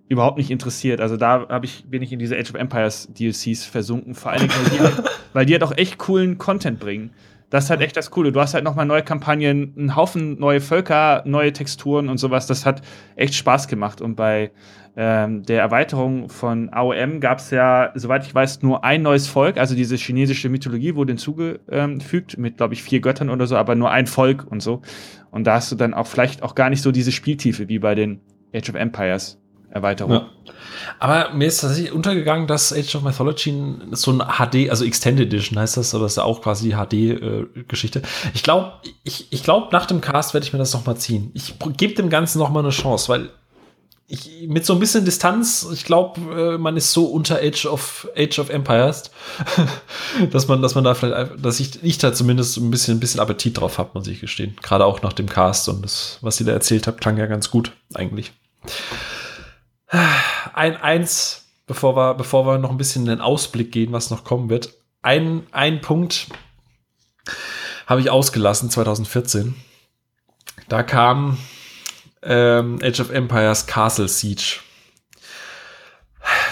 überhaupt nicht interessiert. Also da hab ich, bin ich in diese Age of Empires DLCs versunken. Vor allem, weil die, halt, weil die halt auch echt coolen Content bringen. Das ist halt echt das Coole. Du hast halt nochmal neue Kampagnen, einen Haufen neue Völker, neue Texturen und sowas. Das hat echt Spaß gemacht. Und bei ähm, der Erweiterung von AOM gab es ja, soweit ich weiß, nur ein neues Volk. Also diese chinesische Mythologie wurde hinzugefügt mit, glaube ich, vier Göttern oder so, aber nur ein Volk und so. Und da hast du dann auch vielleicht auch gar nicht so diese Spieltiefe wie bei den Age of Empires. Erweiterung. Ja. Aber mir ist tatsächlich untergegangen, dass Age of Mythology so ein HD, also Extended Edition heißt das, aber das ist ja auch quasi die HD-Geschichte. Äh, ich glaube, ich, ich glaube, nach dem Cast werde ich mir das noch mal ziehen. Ich gebe dem Ganzen noch mal eine Chance, weil ich, mit so ein bisschen Distanz, ich glaube, äh, man ist so unter Age of Age of Empires, dass man, dass man da vielleicht, dass ich, ich da zumindest ein bisschen, ein bisschen Appetit drauf habe, muss ich gestehen. Gerade auch nach dem Cast und das, was ihr da erzählt habt, klang ja ganz gut, eigentlich. Ein eins, bevor wir, bevor wir noch ein bisschen in den Ausblick gehen, was noch kommen wird. Ein, ein Punkt habe ich ausgelassen, 2014. Da kam ähm, Age of Empires Castle Siege.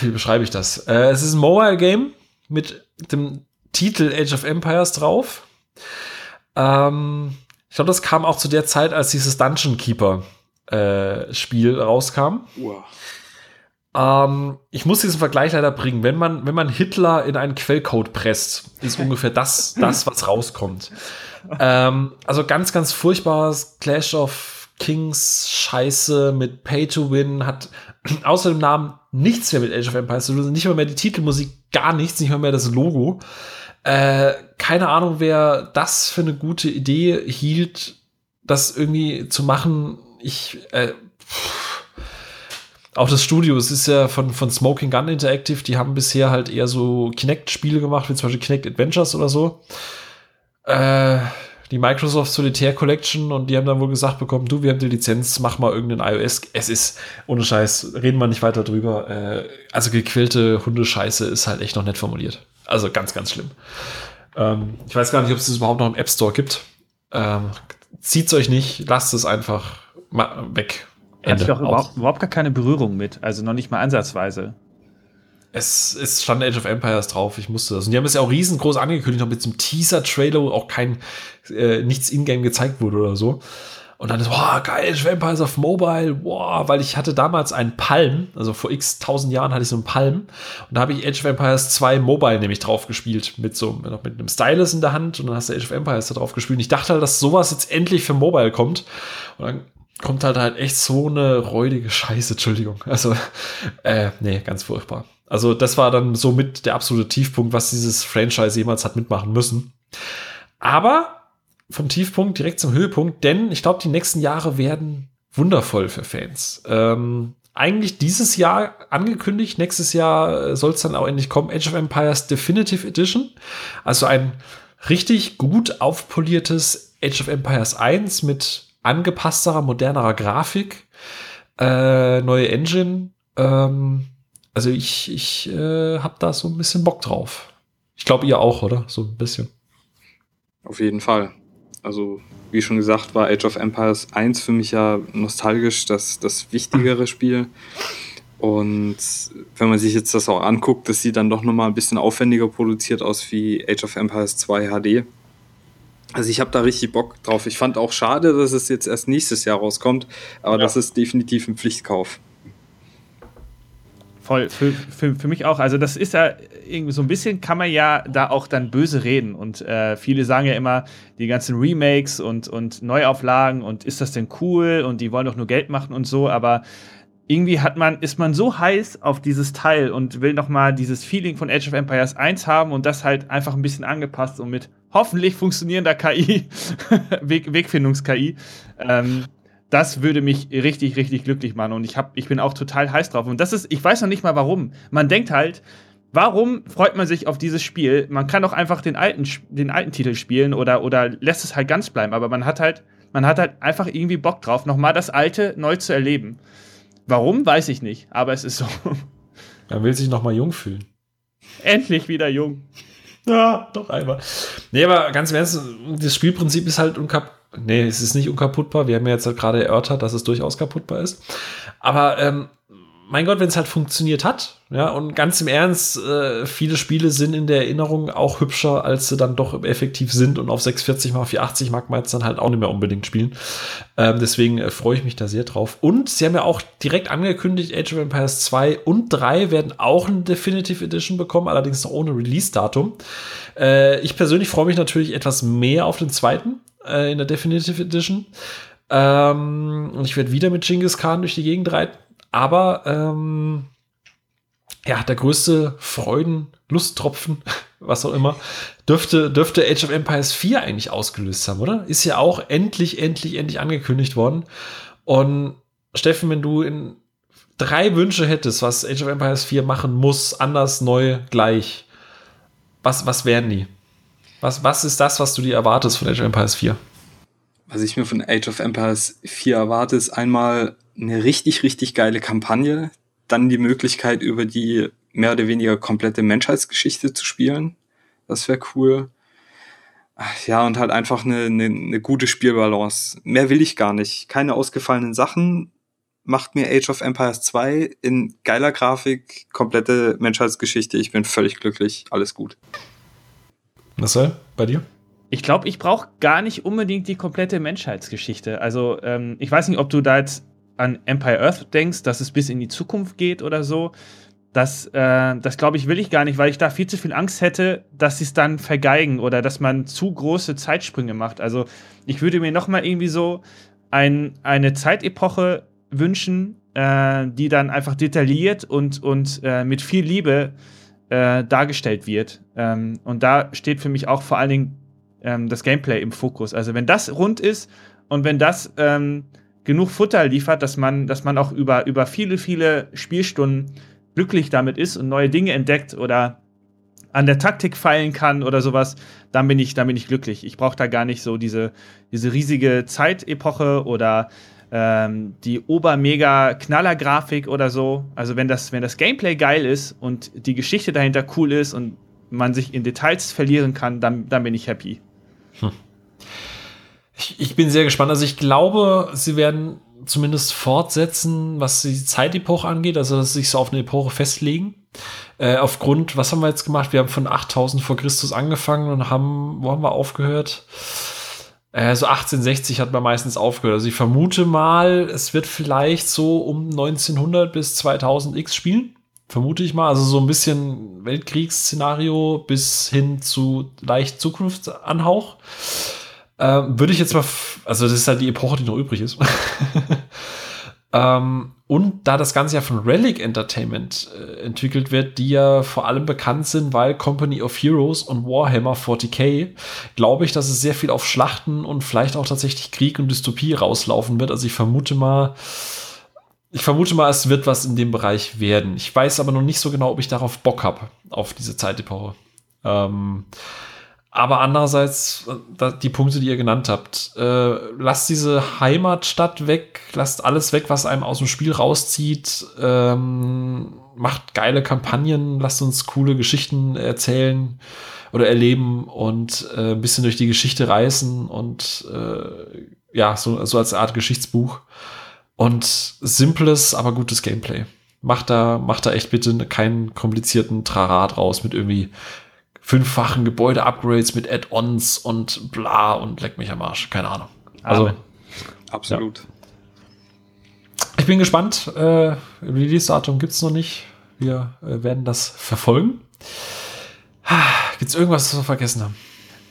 Wie beschreibe ich das? Äh, es ist ein Mobile-Game mit dem Titel Age of Empires drauf. Ähm, ich glaube, das kam auch zu der Zeit, als dieses Dungeon Keeper äh, Spiel rauskam. Wow. Ähm, ich muss diesen Vergleich leider bringen. Wenn man, wenn man Hitler in einen Quellcode presst, ist ungefähr das, das was rauskommt. Ähm, also ganz, ganz furchtbares Clash of Kings Scheiße mit Pay to Win hat außer dem Namen nichts mehr mit Age of Empires zu tun. Nicht mal mehr die Titelmusik, gar nichts, nicht mal mehr das Logo. Äh, keine Ahnung, wer das für eine gute Idee hielt, das irgendwie zu machen. Ich, äh, pff auch das Studio, es ist ja von, von Smoking Gun Interactive, die haben bisher halt eher so Kinect-Spiele gemacht, wie zum Beispiel Kinect Adventures oder so. Äh, die Microsoft Solitaire Collection und die haben dann wohl gesagt bekommen, du, wir haben die Lizenz, mach mal irgendeinen iOS. Es ist, ohne Scheiß, reden wir nicht weiter drüber. Äh, also gequälte Hundescheiße ist halt echt noch nett formuliert. Also ganz, ganz schlimm. Ähm, ich weiß gar nicht, ob es das überhaupt noch im App Store gibt. Ähm, zieht's euch nicht, lasst es einfach weg. Ende. Hatte ich auch überhaupt, überhaupt gar keine Berührung mit, also noch nicht mal ansatzweise. Es, es stand Age of Empires drauf, ich musste das. Und die haben es ja auch riesengroß angekündigt, noch mit so einem Teaser-Trailer, wo auch kein, äh, nichts in-game gezeigt wurde oder so. Und dann ist, boah, geil, Age of Empires auf Mobile, boah, weil ich hatte damals einen Palm, also vor x tausend Jahren hatte ich so einen Palm. Und da habe ich Age of Empires 2 Mobile nämlich drauf gespielt, mit so, mit einem Stylus in der Hand und dann hast du Age of Empires da drauf gespielt. Und ich dachte halt, dass sowas jetzt endlich für Mobile kommt. Und dann kommt halt halt echt so eine räudige Scheiße, Entschuldigung. Also, äh, nee, ganz furchtbar. Also, das war dann somit der absolute Tiefpunkt, was dieses Franchise jemals hat mitmachen müssen. Aber vom Tiefpunkt direkt zum Höhepunkt, denn ich glaube, die nächsten Jahre werden wundervoll für Fans. Ähm, eigentlich dieses Jahr angekündigt, nächstes Jahr soll es dann auch endlich kommen, Age of Empires Definitive Edition. Also ein richtig gut aufpoliertes Age of Empires 1 mit angepassterer, modernerer Grafik, äh, neue Engine. Ähm, also ich, ich äh, habe da so ein bisschen Bock drauf. Ich glaube, ihr auch, oder? So ein bisschen. Auf jeden Fall. Also, wie schon gesagt, war Age of Empires 1 für mich ja nostalgisch das, das wichtigere Spiel. Und wenn man sich jetzt das auch anguckt, das sieht dann doch nochmal ein bisschen aufwendiger produziert aus wie Age of Empires 2 HD. Also ich habe da richtig Bock drauf. Ich fand auch schade, dass es jetzt erst nächstes Jahr rauskommt, aber ja. das ist definitiv ein Pflichtkauf. Voll, für, für, für mich auch. Also das ist ja irgendwie so ein bisschen, kann man ja da auch dann böse reden. Und äh, viele sagen ja immer, die ganzen Remakes und, und Neuauflagen und ist das denn cool und die wollen doch nur Geld machen und so, aber irgendwie hat man, ist man so heiß auf dieses Teil und will noch mal dieses Feeling von Age of Empires 1 haben und das halt einfach ein bisschen angepasst und mit hoffentlich funktionierender KI, Weg, Wegfindungs-KI. Ähm, das würde mich richtig, richtig glücklich machen und ich, hab, ich bin auch total heiß drauf. Und das ist, ich weiß noch nicht mal warum. Man denkt halt, warum freut man sich auf dieses Spiel? Man kann doch einfach den alten, den alten Titel spielen oder, oder lässt es halt ganz bleiben, aber man hat halt, man hat halt einfach irgendwie Bock drauf, nochmal das Alte neu zu erleben. Warum, weiß ich nicht, aber es ist so. Man will sich noch mal jung fühlen. Endlich wieder jung. Ja, doch einmal. Nee, aber ganz im Ernst, das Spielprinzip ist halt unkaputt. Nee, es ist nicht unkaputtbar. Wir haben ja jetzt halt gerade erörtert, dass es durchaus kaputtbar ist. Aber ähm, mein Gott, wenn es halt funktioniert hat, ja, und ganz im Ernst, äh, viele Spiele sind in der Erinnerung auch hübscher, als sie dann doch effektiv sind und auf 640 mal 480 mag man jetzt dann halt auch nicht mehr unbedingt spielen. Ähm, deswegen äh, freue ich mich da sehr drauf. Und sie haben ja auch direkt angekündigt, Age of Empires 2 und 3 werden auch eine Definitive Edition bekommen, allerdings noch ohne Release-Datum. Äh, ich persönlich freue mich natürlich etwas mehr auf den zweiten äh, in der Definitive Edition. Ähm, und ich werde wieder mit Genghis Khan durch die Gegend reiten aber ähm, ja, der größte Freuden, Lusttropfen, was auch immer, dürfte, dürfte Age of Empires 4 eigentlich ausgelöst haben, oder? Ist ja auch endlich, endlich, endlich angekündigt worden. Und Steffen, wenn du in drei Wünsche hättest, was Age of Empires 4 machen muss, anders, neu, gleich, was, was wären die? Was, was ist das, was du dir erwartest von Age of Empires 4? Was ich mir von Age of Empires 4 erwarte, ist einmal eine richtig, richtig geile Kampagne, dann die Möglichkeit, über die mehr oder weniger komplette Menschheitsgeschichte zu spielen. Das wäre cool. Ja, und halt einfach eine, eine, eine gute Spielbalance. Mehr will ich gar nicht. Keine ausgefallenen Sachen. Macht mir Age of Empires 2 in geiler Grafik, komplette Menschheitsgeschichte. Ich bin völlig glücklich. Alles gut. Marcel, bei dir? Ich glaube, ich brauche gar nicht unbedingt die komplette Menschheitsgeschichte. Also, ähm, ich weiß nicht, ob du da jetzt an Empire Earth denkst, dass es bis in die Zukunft geht oder so, das, äh, das glaube ich, will ich gar nicht, weil ich da viel zu viel Angst hätte, dass sie es dann vergeigen oder dass man zu große Zeitsprünge macht. Also ich würde mir noch mal irgendwie so ein, eine Zeitepoche wünschen, äh, die dann einfach detailliert und, und äh, mit viel Liebe äh, dargestellt wird. Ähm, und da steht für mich auch vor allen Dingen ähm, das Gameplay im Fokus. Also wenn das rund ist und wenn das ähm, genug Futter liefert, dass man, dass man auch über, über viele, viele Spielstunden glücklich damit ist und neue Dinge entdeckt oder an der Taktik feilen kann oder sowas, dann bin ich, dann bin ich glücklich. Ich brauche da gar nicht so diese, diese riesige Zeitepoche oder ähm, die Ober-Mega-Knaller-Grafik oder so. Also wenn das, wenn das Gameplay geil ist und die Geschichte dahinter cool ist und man sich in Details verlieren kann, dann, dann bin ich happy. Hm. Ich, ich bin sehr gespannt. Also ich glaube, sie werden zumindest fortsetzen, was die Zeitepoche angeht, also dass sie sich so auf eine Epoche festlegen. Äh, aufgrund, was haben wir jetzt gemacht? Wir haben von 8000 vor Christus angefangen und haben, wo haben wir aufgehört? Äh, so 1860 hat man meistens aufgehört. Also ich vermute mal, es wird vielleicht so um 1900 bis 2000 X spielen. Vermute ich mal. Also so ein bisschen Weltkriegsszenario bis hin zu leicht Zukunftsanhauch. Ähm, würde ich jetzt mal, also das ist halt die Epoche, die noch übrig ist. ähm, und da das Ganze ja von Relic Entertainment äh, entwickelt wird, die ja vor allem bekannt sind, weil Company of Heroes und Warhammer 40k, glaube ich, dass es sehr viel auf Schlachten und vielleicht auch tatsächlich Krieg und Dystopie rauslaufen wird. Also ich vermute mal, ich vermute mal, es wird was in dem Bereich werden. Ich weiß aber noch nicht so genau, ob ich darauf Bock habe, auf diese Zeitepoche. Ähm, aber andererseits, äh, die Punkte, die ihr genannt habt, äh, lasst diese Heimatstadt weg, lasst alles weg, was einem aus dem Spiel rauszieht, ähm, macht geile Kampagnen, lasst uns coole Geschichten erzählen oder erleben und äh, ein bisschen durch die Geschichte reißen und äh, ja, so, so als Art Geschichtsbuch. Und simples, aber gutes Gameplay. Macht da, macht da echt bitte keinen komplizierten Trarat raus mit irgendwie fünffachen Gebäude-Upgrades mit Add-ons und bla und leck mich am Arsch. Keine Ahnung. Also, Amen. absolut. Ja. Ich bin gespannt. Äh, Release-Datum gibt es noch nicht. Wir äh, werden das verfolgen. Gibt es irgendwas, was wir vergessen haben?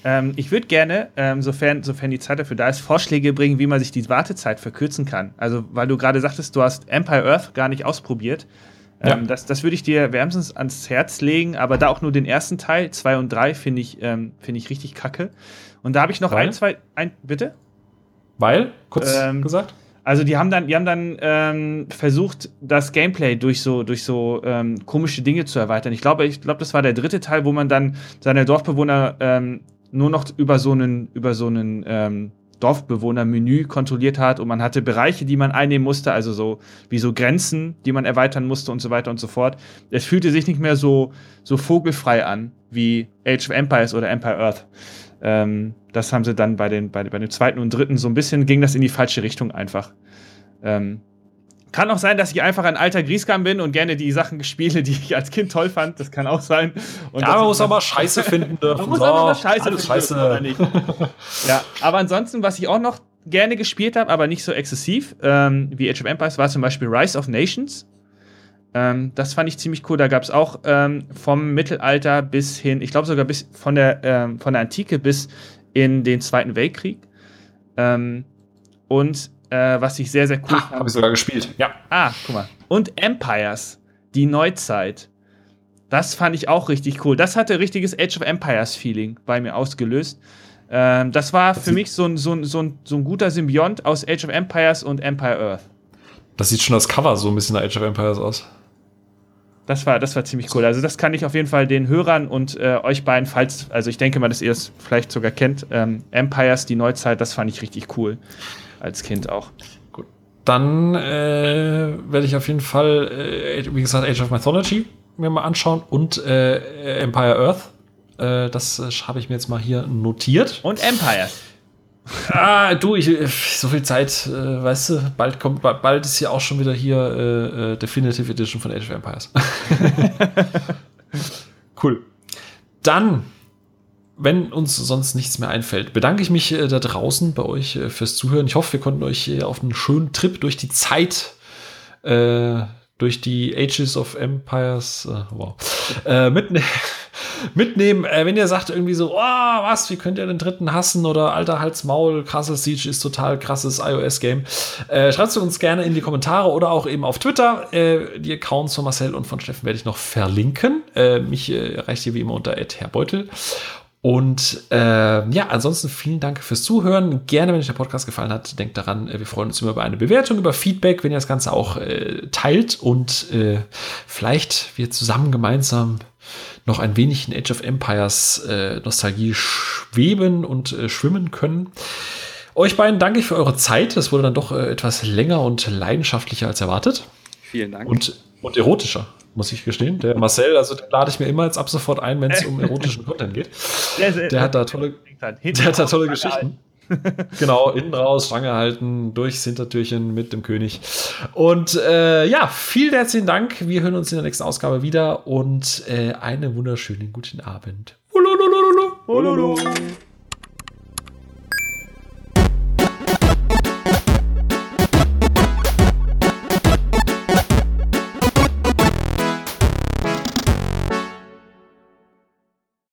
Ähm, ich würde gerne, ähm, sofern, sofern die Zeit dafür da ist, Vorschläge bringen, wie man sich die Wartezeit verkürzen kann. Also, weil du gerade sagtest, du hast Empire Earth gar nicht ausprobiert. Ja. Ähm, das das würde ich dir wärmstens ans Herz legen, aber da auch nur den ersten Teil, zwei und drei, finde ich, ähm, find ich richtig kacke. Und da habe ich noch weil? ein, zwei, ein, bitte? Weil, kurz ähm, gesagt? Also die haben dann, die haben dann ähm, versucht, das Gameplay durch so, durch so ähm, komische Dinge zu erweitern. Ich glaube, ich glaube, das war der dritte Teil, wo man dann seine Dorfbewohner ähm, nur noch über so einen, über so einen ähm, Dorfbewohner-Menü kontrolliert hat und man hatte Bereiche, die man einnehmen musste, also so wie so Grenzen, die man erweitern musste und so weiter und so fort. Es fühlte sich nicht mehr so, so vogelfrei an wie Age of Empires oder Empire Earth. Ähm, das haben sie dann bei den, bei, bei dem zweiten und dritten so ein bisschen ging das in die falsche Richtung einfach. Ähm, kann auch sein, dass ich einfach ein alter Grieskam bin und gerne die Sachen spiele, die ich als Kind toll fand. Das kann auch sein. Und ja, man muss aber Scheiße finden dürfen. man muss aber mal Scheiße finden Scheiße. oder nicht. ja, aber ansonsten, was ich auch noch gerne gespielt habe, aber nicht so exzessiv ähm, wie Age of Empires, war zum Beispiel Rise of Nations. Ähm, das fand ich ziemlich cool. Da gab es auch ähm, vom Mittelalter bis hin, ich glaube sogar bis von der, ähm, von der Antike bis in den Zweiten Weltkrieg. Ähm, und äh, was ich sehr, sehr cool fand. Habe ich sogar gespielt, ja. Ah, guck mal. Und Empires, die Neuzeit. Das fand ich auch richtig cool. Das hatte richtiges Age of Empires-Feeling bei mir ausgelöst. Ähm, das war das für mich so ein, so, ein, so, ein, so ein guter Symbiont aus Age of Empires und Empire Earth. Das sieht schon das Cover so ein bisschen nach Age of Empires aus. Das war, das war ziemlich cool. Also, das kann ich auf jeden Fall den Hörern und äh, euch beiden, falls, also ich denke mal, dass ihr es vielleicht sogar kennt, ähm, Empires, die Neuzeit, das fand ich richtig cool. Als Kind auch. Gut. Dann äh, werde ich auf jeden Fall, äh, wie gesagt, Age of Mythology mir mal anschauen und äh, Empire Earth. Äh, das äh, habe ich mir jetzt mal hier notiert. Und Empires. ah, du, ich, so viel Zeit, äh, weißt du, bald kommt, bald ist ja auch schon wieder hier äh, äh, Definitive Edition von Age of Empires. cool. Dann, wenn uns sonst nichts mehr einfällt, bedanke ich mich äh, da draußen bei euch äh, fürs Zuhören. Ich hoffe, wir konnten euch auf einen schönen Trip durch die Zeit äh, durch die Ages of Empires, äh, wow, äh, mitnehmen mitnehmen. Äh, wenn ihr sagt irgendwie so, oh, was, wie könnt ihr den dritten hassen oder alter Hals Maul, Castle Siege ist total krasses iOS-Game. Äh, schreibt es uns gerne in die Kommentare oder auch eben auf Twitter. Äh, die Accounts von Marcel und von Steffen werde ich noch verlinken. Äh, mich äh, erreicht ihr wie immer unter Herr Beutel. Und äh, ja, ansonsten vielen Dank fürs Zuhören. Gerne, wenn euch der Podcast gefallen hat, denkt daran, äh, wir freuen uns immer über eine Bewertung, über Feedback, wenn ihr das Ganze auch äh, teilt und äh, vielleicht wir zusammen gemeinsam noch ein wenig in Age of Empires äh, Nostalgie schweben und äh, schwimmen können. Euch beiden danke ich für eure Zeit. Das wurde dann doch etwas länger und leidenschaftlicher als erwartet. Vielen Dank. Und, und erotischer, muss ich gestehen. Der Marcel, also den lade ich mir immer jetzt ab sofort ein, wenn es um erotischen Content geht. Der, der hat da tolle, der hat da tolle Geschichten. genau, innen raus, Stange halten, durchs Hintertürchen mit dem König. Und äh, ja, vielen herzlichen Dank. Wir hören uns in der nächsten Ausgabe wieder und äh, einen wunderschönen guten Abend. Ululululu. Ululu.